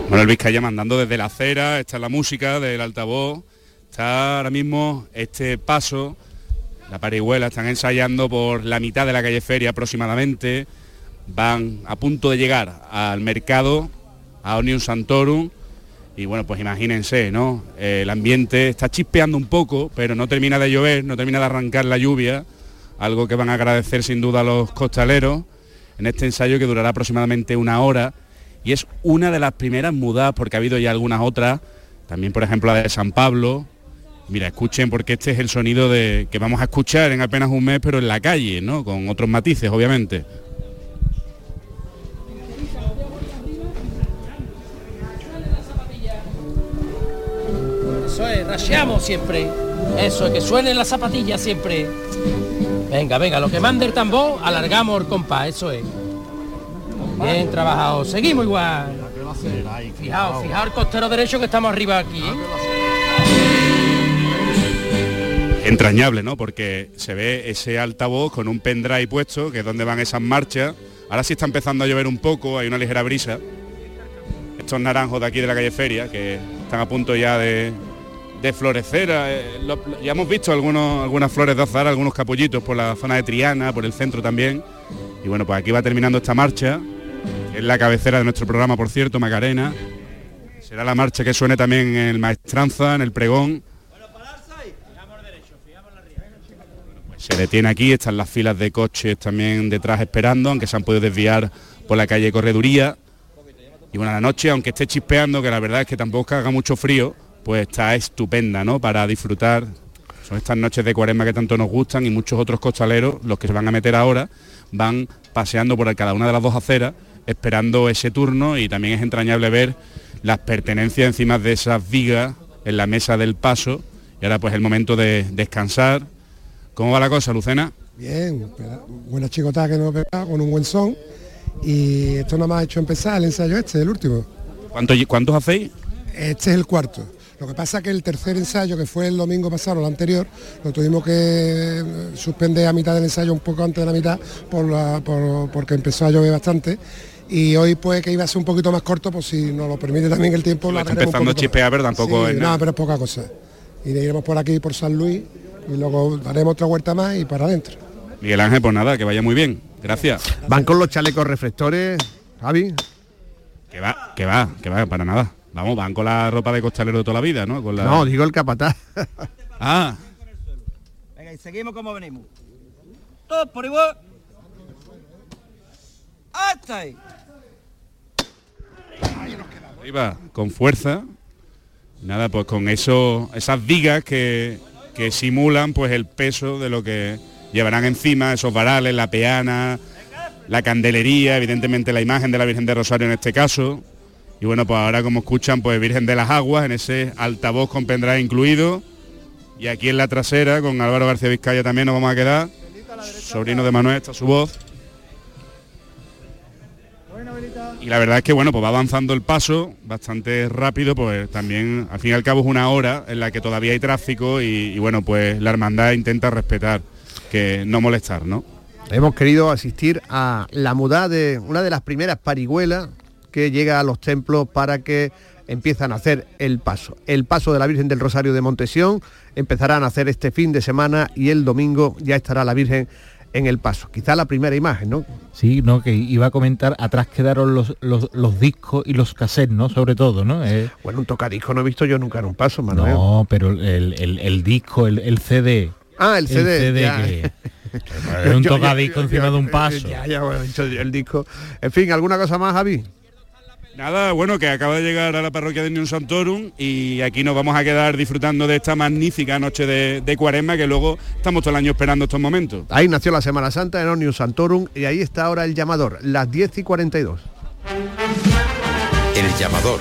Bueno, el Vizcaya mandando desde la acera, está la música del altavoz, está ahora mismo este paso la parihuela, están ensayando por la mitad de la calle Feria aproximadamente, van a punto de llegar al mercado, a Onium Santorum, y bueno, pues imagínense, ¿no? El ambiente está chispeando un poco, pero no termina de llover, no termina de arrancar la lluvia, algo que van a agradecer sin duda los costaleros, en este ensayo que durará aproximadamente una hora, y es una de las primeras mudas, porque ha habido ya algunas otras, también por ejemplo la de San Pablo, Mira, escuchen porque este es el sonido de que vamos a escuchar en apenas un mes, pero en la calle, ¿no? Con otros matices, obviamente. Eso es, rasheamos siempre. Eso, es que suenen las zapatillas siempre. Venga, venga, lo que mande el tambor, alargamos el compás, eso es. Bien trabajado, seguimos igual. Fijaos, fijaos el costero derecho que estamos arriba aquí. ¿eh? Entrañable, ¿no? Porque se ve ese altavoz con un pendrive puesto, que es donde van esas marchas. Ahora sí está empezando a llover un poco, hay una ligera brisa. Estos naranjos de aquí de la calle Feria, que están a punto ya de, de florecer. Eh, ya hemos visto algunos, algunas flores de azar, algunos capullitos por la zona de Triana, por el centro también. Y bueno, pues aquí va terminando esta marcha, es la cabecera de nuestro programa, por cierto, Macarena. Será la marcha que suene también en el Maestranza, en el Pregón se detiene aquí, están las filas de coches también detrás esperando, aunque se han podido desviar por la calle Correduría. Y bueno, la noche, aunque esté chispeando, que la verdad es que tampoco haga mucho frío, pues está estupenda, ¿no? Para disfrutar. Son estas noches de cuaresma que tanto nos gustan y muchos otros costaleros, los que se van a meter ahora, van paseando por cada una de las dos aceras, esperando ese turno y también es entrañable ver las pertenencias encima de esas vigas en la mesa del paso. Y ahora pues el momento de descansar, ¿Cómo va la cosa, Lucena? Bien, buena chicota que nos pega con un buen son. Y esto nada más ha hecho empezar el ensayo este, el último. ¿Cuántos hacéis? Este es el cuarto. Lo que pasa es que el tercer ensayo, que fue el domingo pasado, el anterior, lo tuvimos que suspender a mitad del ensayo, un poco antes de la mitad, por porque empezó a llover bastante y hoy pues que iba a ser un poquito más corto, pues si nos lo permite también el tiempo. Lo está empezando a chispear, pero tampoco sí, es nada. nada. pero es poca cosa. Y de iremos por aquí, por San Luis, y luego daremos otra vuelta más y para adentro. Miguel Ángel, pues nada, que vaya muy bien. Gracias. Van con los chalecos reflectores, Javi. Que va, que va, que va, para nada. Vamos, van con la ropa de costalero de toda la vida, ¿no? Con la... No, digo el capataz. Ah, Venga, y seguimos como venimos. Todos por igual. ¡Hasta ahí! arriba, con fuerza. Nada, pues con eso, esas vigas que, que simulan pues el peso de lo que llevarán encima, esos varales, la peana, la candelería, evidentemente la imagen de la Virgen de Rosario en este caso. Y bueno, pues ahora como escuchan, pues Virgen de las Aguas, en ese altavoz con pendrive incluido. Y aquí en la trasera, con Álvaro García Vizcaya también nos vamos a quedar. Sobrino de Manuel, está su voz. Y la verdad es que bueno, pues va avanzando el paso bastante rápido, pues también al fin y al cabo es una hora en la que todavía hay tráfico y, bueno, pues la hermandad intenta respetar, que no molestar, ¿no? Hemos querido asistir a la mudada de una de las primeras parihuelas que llega a los templos para que empiezan a hacer el paso. El paso de la Virgen del Rosario de Montesión empezarán a hacer este fin de semana y el domingo ya estará la Virgen en el paso. Quizá la primera imagen, ¿no? Sí, no, que iba a comentar, atrás quedaron los, los, los discos y los cassettes, ¿no? Sobre todo, ¿no? Eh, Bueno, un tocadisco no he visto yo nunca en un paso, Manuel. no, pero el, el- el disco, el, el CD. Ah, el CD. ya. que- es un yo- tocadisco yo- encima yo- de un paso. Ya, ya, bueno, he dicho el disco. En fin, ¿alguna cosa más, Javi? Nada, bueno, que acaba de llegar a la parroquia de Niun Santorum y aquí nos vamos a quedar disfrutando de esta magnífica noche de, de cuaresma que luego estamos todo el año esperando estos momentos. Ahí nació la Semana Santa en Omnium Santorum y ahí está ahora el llamador, las 10 y 42. El llamador.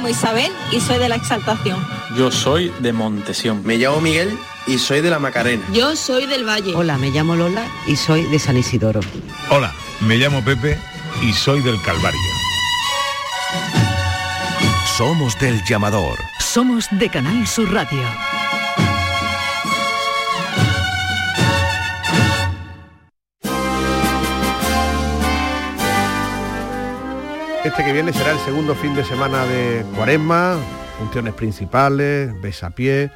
Me llamo Isabel y soy de la Exaltación. Yo soy de Montesión. Me llamo Miguel y soy de la Macarena. Yo soy del Valle. Hola, me llamo Lola y soy de San Isidoro. Hola, me llamo Pepe y soy del Calvario. Somos del llamador. Somos de Canal Sur Radio. Este que viene será el segundo fin de semana de Cuaresma, funciones principales, besapié,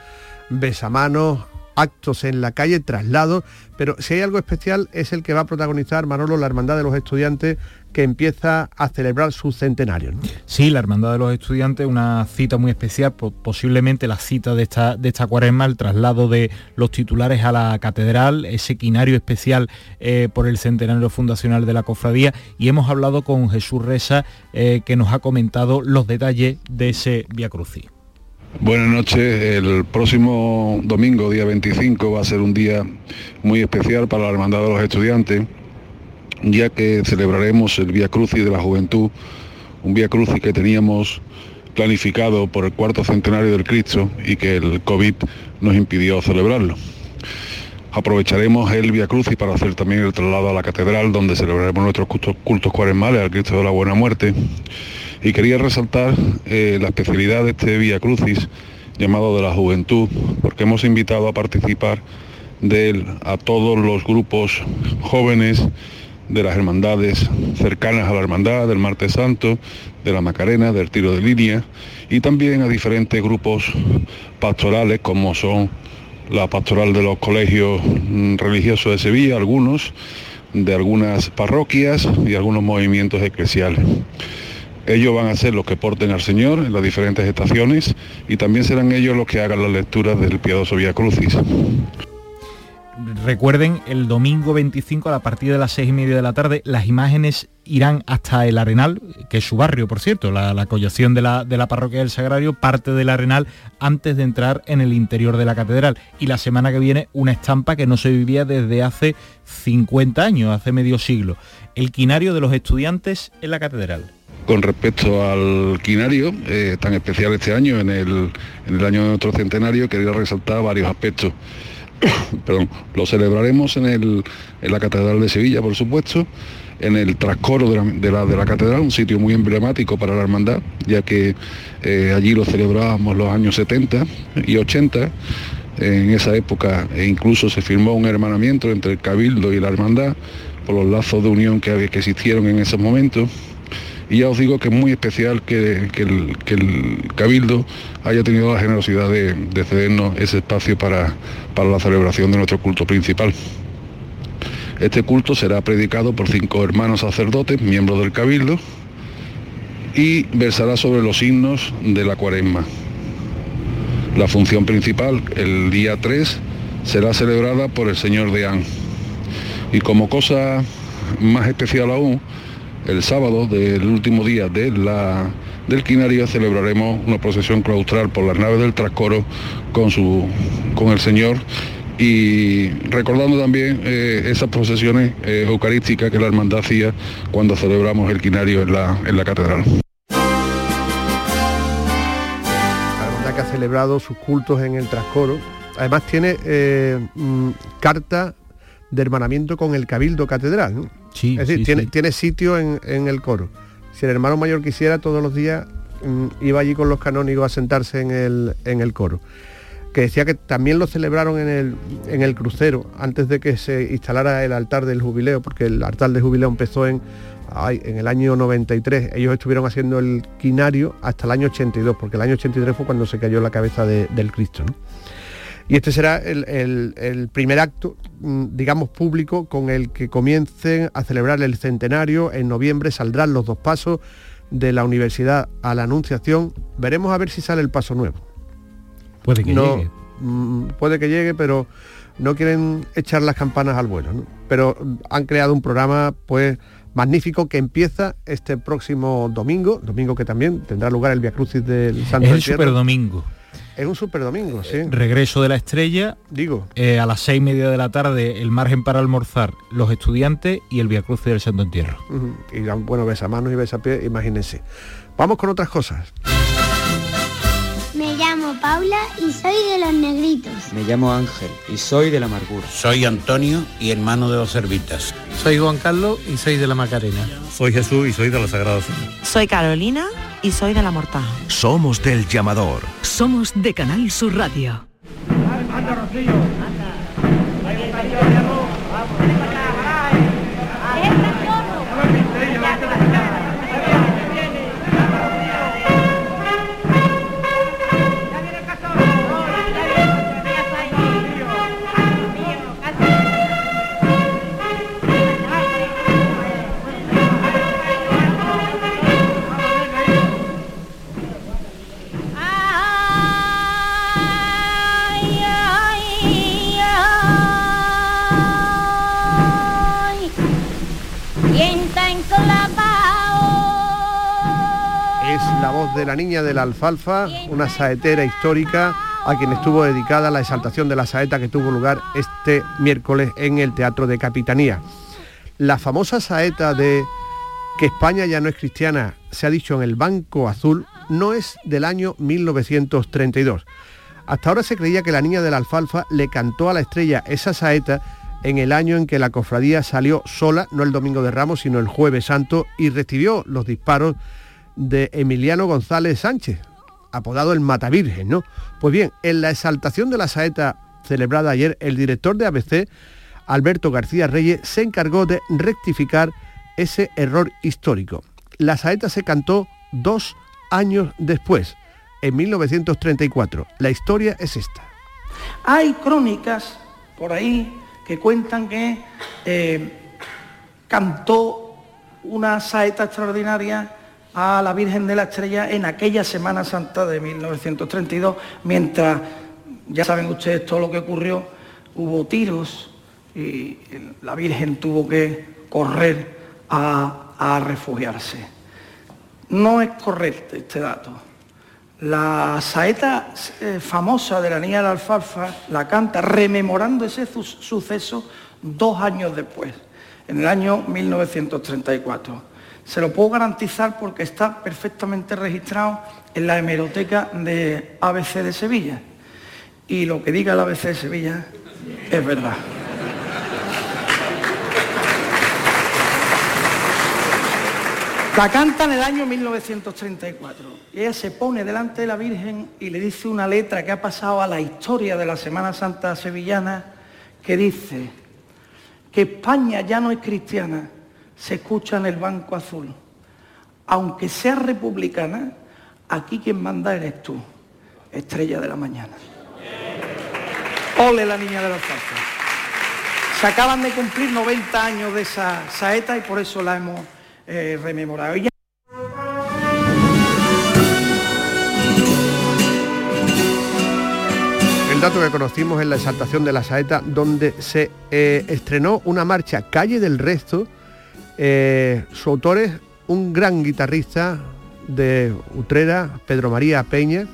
besamanos, actos en la calle, traslados, pero si hay algo especial es el que va a protagonizar Manolo, la Hermandad de los Estudiantes, que empieza a celebrar su centenario. Sí, la Hermandad de los Estudiantes, una cita muy especial, po- posiblemente la cita de esta, de esta cuaresma, el traslado de los titulares a la catedral, ese quinario especial eh, por el centenario fundacional de la cofradía y hemos hablado con Jesús Reza eh, que nos ha comentado los detalles de ese Via Crucis. Buenas noches, el próximo domingo, día 25, va a ser un día muy especial para la Hermandad de los Estudiantes, ya que celebraremos el Vía Crucis de la Juventud, un Vía Crucis que teníamos planificado por el cuarto centenario del Cristo y que el COVID nos impidió celebrarlo. Aprovecharemos el Via Crucis para hacer también el traslado a la catedral, donde celebraremos nuestros cultos, cultos cuaresmales al Cristo de la Buena Muerte. Y quería resaltar eh, la especialidad de este Via Crucis llamado de la Juventud, porque hemos invitado a participar de él a todos los grupos jóvenes de las hermandades cercanas a la hermandad, del Martes Santo, de la Macarena, del tiro de línea, y también a diferentes grupos pastorales como son la pastoral de los colegios mm, religiosos de Sevilla, algunos, de algunas parroquias y algunos movimientos eclesiales. Ellos van a ser los que porten al Señor en las diferentes estaciones y también serán ellos los que hagan las lecturas del piadoso Vía Crucis. Recuerden, el domingo 25 a la partir de las seis y media de la tarde, las imágenes irán hasta el Arenal, que es su barrio, por cierto, la, la collación de la, de la parroquia del Sagrario parte del Arenal antes de entrar en el interior de la catedral. Y la semana que viene una estampa que no se vivía desde hace 50 años, hace medio siglo. El quinario de los estudiantes en la catedral. Con respecto al quinario, eh, tan especial este año, en el, en el año de nuestro centenario, quería resaltar varios aspectos. Perdón, lo celebraremos en, el, en la Catedral de Sevilla, por supuesto, en el trascoro de la, de la, catedral, un sitio muy emblemático para la hermandad, ya que eh, allí lo celebrábamos los años 70 y 80. En esa época e incluso se firmó un hermanamiento entre el Cabildo y la Hermandad por los lazos de unión que, que existieron en esos momentos. Y ya os digo que es muy especial que, el, que el Cabildo haya tenido la generosidad de, de cedernos ese espacio para, para la celebración de nuestro culto principal. Este culto será predicado por cinco hermanos sacerdotes, miembros del Cabildo, y versará sobre los himnos de la cuaresma. La función principal, el día 3, será celebrada por el Señor de An. Y como cosa más especial aún, el sábado del último día del quinario celebraremos una procesión claustral por las naves del trascoro con, su, con el Señor y recordando también eh, esas procesiones eh, eucarísticas que la hermandad hacía cuando celebramos el quinario en la, en la catedral. La hermandad que ha celebrado sus cultos en el trascoro. Además tiene eh, mm, carta de hermanamiento con el Cabildo Catedral. Sí, es decir, sí, tiene, sí. tiene sitio en, en el coro. Si el hermano mayor quisiera, todos los días mm, iba allí con los canónigos a sentarse en el, en el coro. Que decía que también lo celebraron en el, en el crucero, antes de que se instalara el altar del jubileo, porque el altar del jubileo empezó en, ay, en el año 93. Ellos estuvieron haciendo el quinario hasta el año 82, porque el año 83 fue cuando se cayó la cabeza de- del Cristo. ¿no? Y este será el, el- el primer acto, mm, digamos, público con el que comiencen a celebrar el centenario. En noviembre saldrán los dos pasos de la universidad a la Anunciación. Veremos a ver si sale el paso nuevo. Puede que No, llegue. mm, puede que llegue, pero no quieren echar las campanas al vuelo. ¿no? Pero mm, han creado un programa, pues, magnífico que empieza este próximo domingo, domingo que también tendrá lugar el Via Crucis del Santo Es el Entierro. superdomingo. Es un superdomingo, sí. Regreso de la estrella. Digo. eh, a las seis y media de la tarde, el margen para almorzar, los estudiantes y el Via Crucis del Santo Entierro. Ujú. Y dan, bueno, besamanos y besapiés, imagínense. Vamos con otras cosas. Me llamo Paula y soy de los negritos. Me llamo Ángel y soy de la amargura. Soy Antonio y hermano de los Cervitas. Soy Juan Carlos y soy de la Macarena. Soy Jesús y soy de la Sagrada. Soy Carolina y soy de la Mortaja. Somos del llamador. Somos de Canal Sur Radio. ¿Quién la voz de la niña de la alfalfa, una saetera histórica a quien estuvo dedicada la exaltación de la saeta que tuvo lugar este miércoles en el Teatro de Capitanía. La famosa saeta de que España ya no es cristiana, se ha dicho en el Banco Azul, no es del año 1932. Hasta ahora se creía que la niña de la alfalfa le cantó a la estrella esa saeta en el año en que la cofradía salió sola, no el domingo de Ramos, sino el jueves santo, y recibió los disparos de Emiliano González Sánchez, apodado el Matavirgen, ¿no? Pues bien, en la exaltación de la saeta celebrada ayer, el director de ABC, Alberto García Reyes, se encargó de rectificar ese error histórico. La saeta se cantó dos años después, en 1934. La historia es esta. Hay crónicas por ahí que cuentan que eh, cantó una saeta extraordinaria a la Virgen de la Estrella en aquella Semana Santa de 1932, mientras, ya saben ustedes todo lo que ocurrió, hubo tiros y la Virgen tuvo que correr a, refugiarse. No es correcto este dato. La saeta eh, famosa de la niña de la alfalfa la canta rememorando ese su- suceso dos años después, en el año 1934. Se lo puedo garantizar porque está perfectamente registrado en la hemeroteca de ABC de Sevilla. Y lo que diga el ABC de Sevilla es verdad. La canta en el año 1934 y ella se pone delante de la Virgen y le dice una letra que ha pasado a la historia de la Semana Santa sevillana que dice que España ya no es cristiana, se escucha en el Banco Azul. Aunque sea republicana, aquí quien manda eres tú, estrella de la mañana. Ole la niña de los falsos. Se acaban de cumplir 90 años de esa saeta y por eso la hemos eh, rememorado. El dato que conocimos es la exaltación de la saeta, donde se eh, estrenó una marcha Calle del Resto. Eh, su autor es un gran guitarrista de Utrera, Pedro María Peña,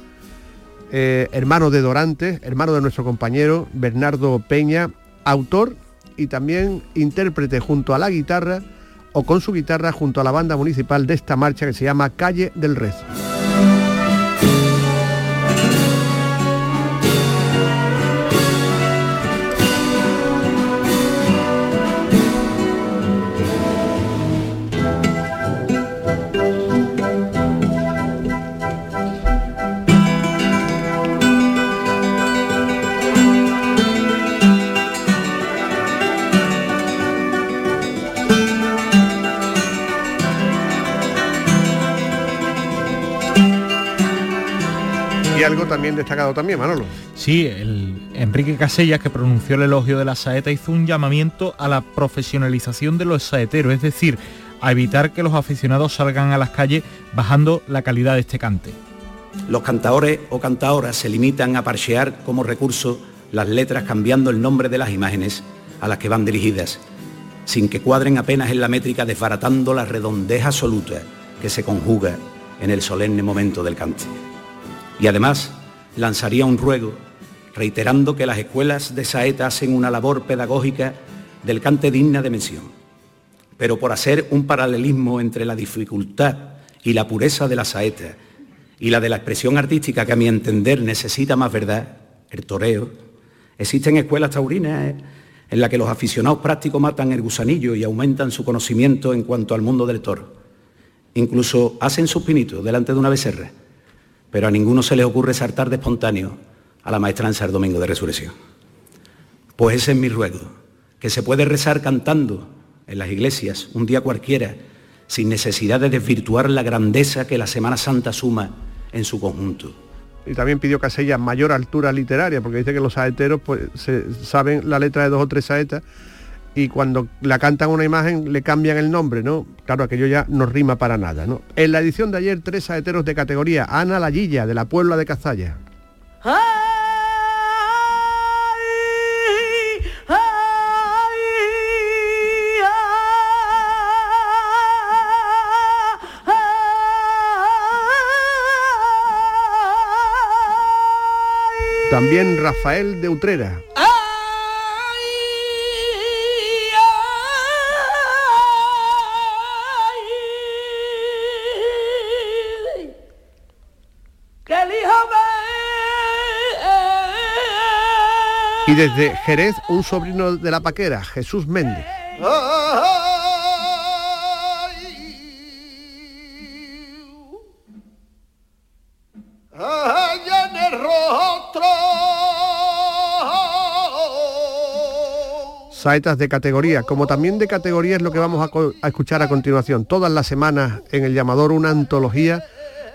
eh, hermano de Dorantes, hermano de nuestro compañero Bernardo Peña, autor y también intérprete junto a la guitarra o con su guitarra junto a la banda municipal de esta marcha que se llama Calle del Resto. Algo también destacado también, Manolo. Sí, el Enrique Casellas, que pronunció el elogio de la saeta, hizo un llamamiento a la profesionalización de los saeteros, es decir, a evitar que los aficionados salgan a las calles bajando la calidad de este cante. Los cantaores o cantaoras se limitan a parchear como recurso las letras cambiando el nombre de las imágenes a las que van dirigidas, sin que cuadren apenas en la métrica desbaratando la redondez absoluta que se conjuga en el solemne momento del cante. Y además lanzaría un ruego reiterando que las escuelas de saeta hacen una labor pedagógica del cante digna de mención, pero por hacer un paralelismo entre la dificultad y la pureza de la saeta y la de la expresión artística que a mi entender necesita más verdad, el toreo, existen escuelas taurinas eh, en las que los aficionados prácticos matan el gusanillo y aumentan su conocimiento en cuanto al mundo del toro. Incluso hacen sus pinitos delante de una becerra, pero a ninguno se les ocurre saltar de espontáneo a la maestranza el domingo de resurrección. Pues ese es mi ruego, que se puede rezar cantando en las iglesias un día cualquiera, sin necesidad de desvirtuar la grandeza que la Semana Santa suma en su conjunto. Y también pidió Casellas mayor altura literaria, porque dice que los saeteros pues, se saben la letra de dos o tres saetas y cuando la cantan una imagen le cambian el nombre, ¿no? Claro, aquello ya no rima para nada, ¿no? En la edición de ayer, tres saeteros de categoría. Ana Lallilla, de la Puebla de Cazalla. También Rafael de Utrera. Y desde Jerez, un sobrino de la paquera, Jesús Méndez. Saetas de categoría, como también de categoría es lo que vamos a, escuchar a continuación. Todas las semanas en el llamador una antología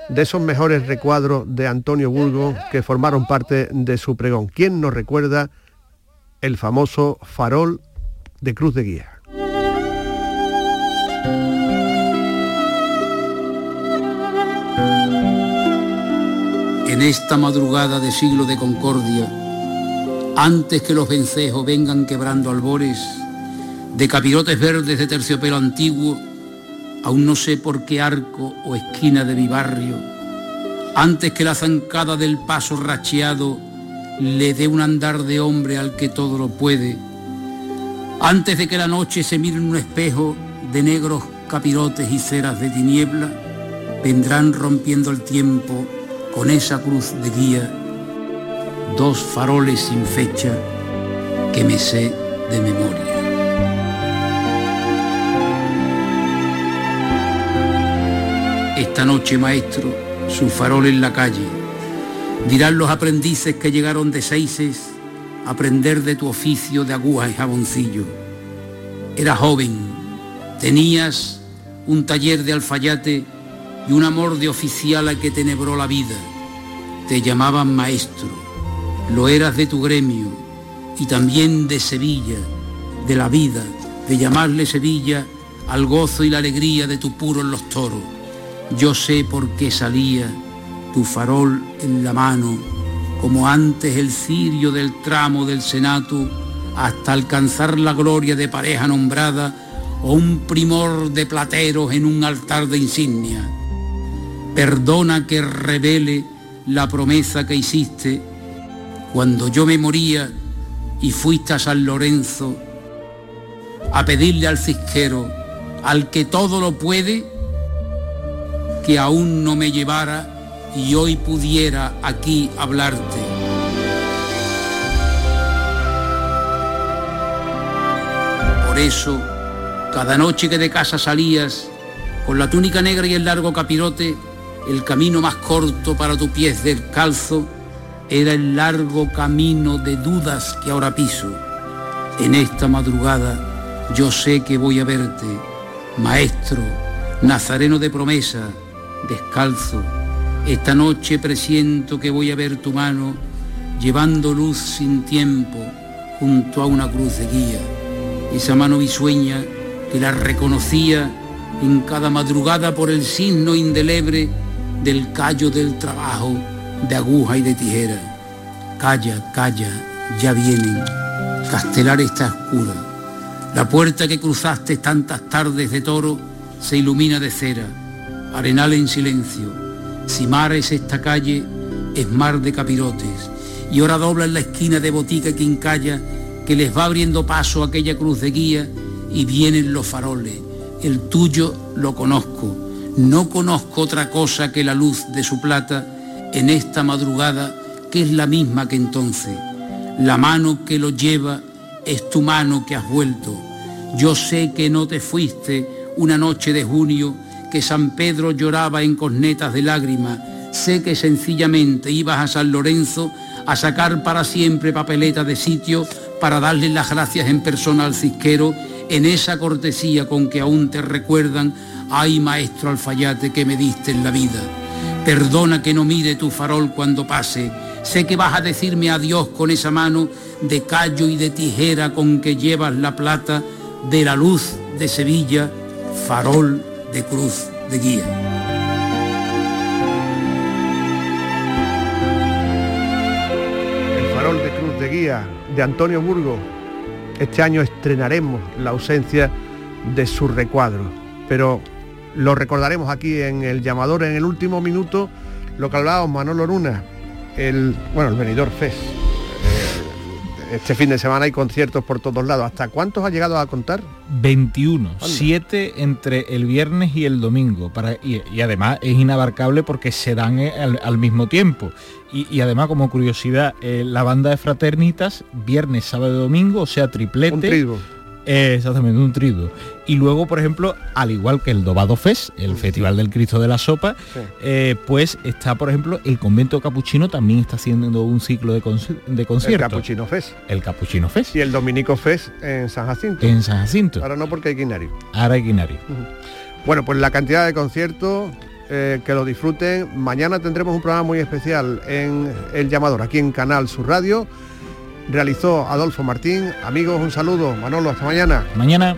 de esos mejores recuadros de Antonio Burgo que formaron parte de su pregón. ¿Quién nos recuerda el famoso farol de Cruz de Guía? En esta madrugada de siglo de concordia, antes que los vencejos vengan quebrando albores, de capirotes verdes de terciopelo antiguo, aún no sé por qué arco o esquina de mi barrio, antes que la zancada del paso racheado le dé un andar de hombre al que todo lo puede, antes de que la noche se mire en un espejo de negros capirotes y ceras de tiniebla vendrán rompiendo el tiempo con esa cruz de guía, dos faroles sin fecha que me sé de memoria. Esta noche, maestro, su farol en la calle, dirán los aprendices que llegaron de Seises a aprender de tu oficio de aguja y jaboncillo. Era joven, tenías un taller de alfayate y un amor de oficial al que tenebró la vida. Te llamaban maestro, lo eras de tu gremio y también de Sevilla, de la vida, de llamarle Sevilla al gozo y la alegría de tu puro en los toros. Yo sé por qué salía tu farol en la mano, como antes el cirio del tramo del senato, hasta alcanzar la gloria de pareja nombrada o un primor de plateros en un altar de insignia. Perdona que revele la promesa que hiciste cuando yo me moría y fuiste a San Lorenzo a pedirle al cisquero, al que todo lo puede, que aún no me llevara y hoy pudiera aquí hablarte. Por eso, cada noche que de casa salías, con la túnica negra y el largo capirote, el camino más corto para tu pies calzo era el largo camino de dudas que ahora piso. En esta madrugada yo sé que voy a verte, maestro, nazareno de promesa, descalzo. Esta noche presiento que voy a ver tu mano llevando luz sin tiempo junto a una cruz de guía. Esa mano bisueña que la reconocía en cada madrugada por el signo indeleble del callo del trabajo de aguja y de tijera. Calla, calla, ya vienen. Castelar está oscura. La puerta que cruzaste tantas tardes de toro se ilumina de cera arenal en silencio. Si mar es esta calle, es mar de capirotes. Y ahora dobla en la esquina de botica quincalla que les va abriendo paso aquella cruz de guía y vienen los faroles. El tuyo lo conozco. No conozco otra cosa que la luz de su plata en esta madrugada que es la misma que entonces. La mano que lo lleva es tu mano que has vuelto. Yo sé que no te fuiste una noche de junio que San Pedro lloraba en cornetas de lágrimas, sé que sencillamente ibas a San Lorenzo a sacar para siempre papeleta de sitio para darle las gracias en persona al cisquero en esa cortesía con que aún te recuerdan, ay maestro alfayate que me diste en la vida. Perdona que no mire tu farol cuando pase, sé que vas a decirme adiós con esa mano de callo y de tijera con que llevas la plata de la luz de Sevilla, farol de cruz de guía. El farol de cruz de guía de Antonio Burgo. Este año estrenaremos la ausencia de su recuadro, pero lo recordaremos aquí en el llamador en el último minuto, lo que hablábamos Manolo Luna, el, bueno, el venidor FES este fin de semana hay conciertos por todos lados. ¿Hasta cuántos ha llegado a contar? 21, 7 entre el viernes y el domingo. Para, y, además es inabarcable porque se dan eh, al, mismo tiempo. Y, además, como curiosidad, eh, la banda de fraternitas, viernes, sábado y domingo, o sea, triplete. Un exactamente, un trido. Y luego, por ejemplo, al igual que el Dobado Fest, el Festival del Cristo de la Sopa, eh, pues está, por ejemplo, el convento capuchino también está haciendo un ciclo de, de conciertos. El Capuchino Fest. El Capuchino Fest. Y el Dominico Fest en San Jacinto. En San Jacinto. Ahora no porque hay Guinario. Ahora hay Guinario. Bueno, pues la cantidad de conciertos, eh, que lo disfruten. Mañana tendremos un programa muy especial en El Llamador, aquí en Canal Sur Radio realizó Adolfo Martín. Amigos, un saludo. Manolo, hasta mañana. Mañana.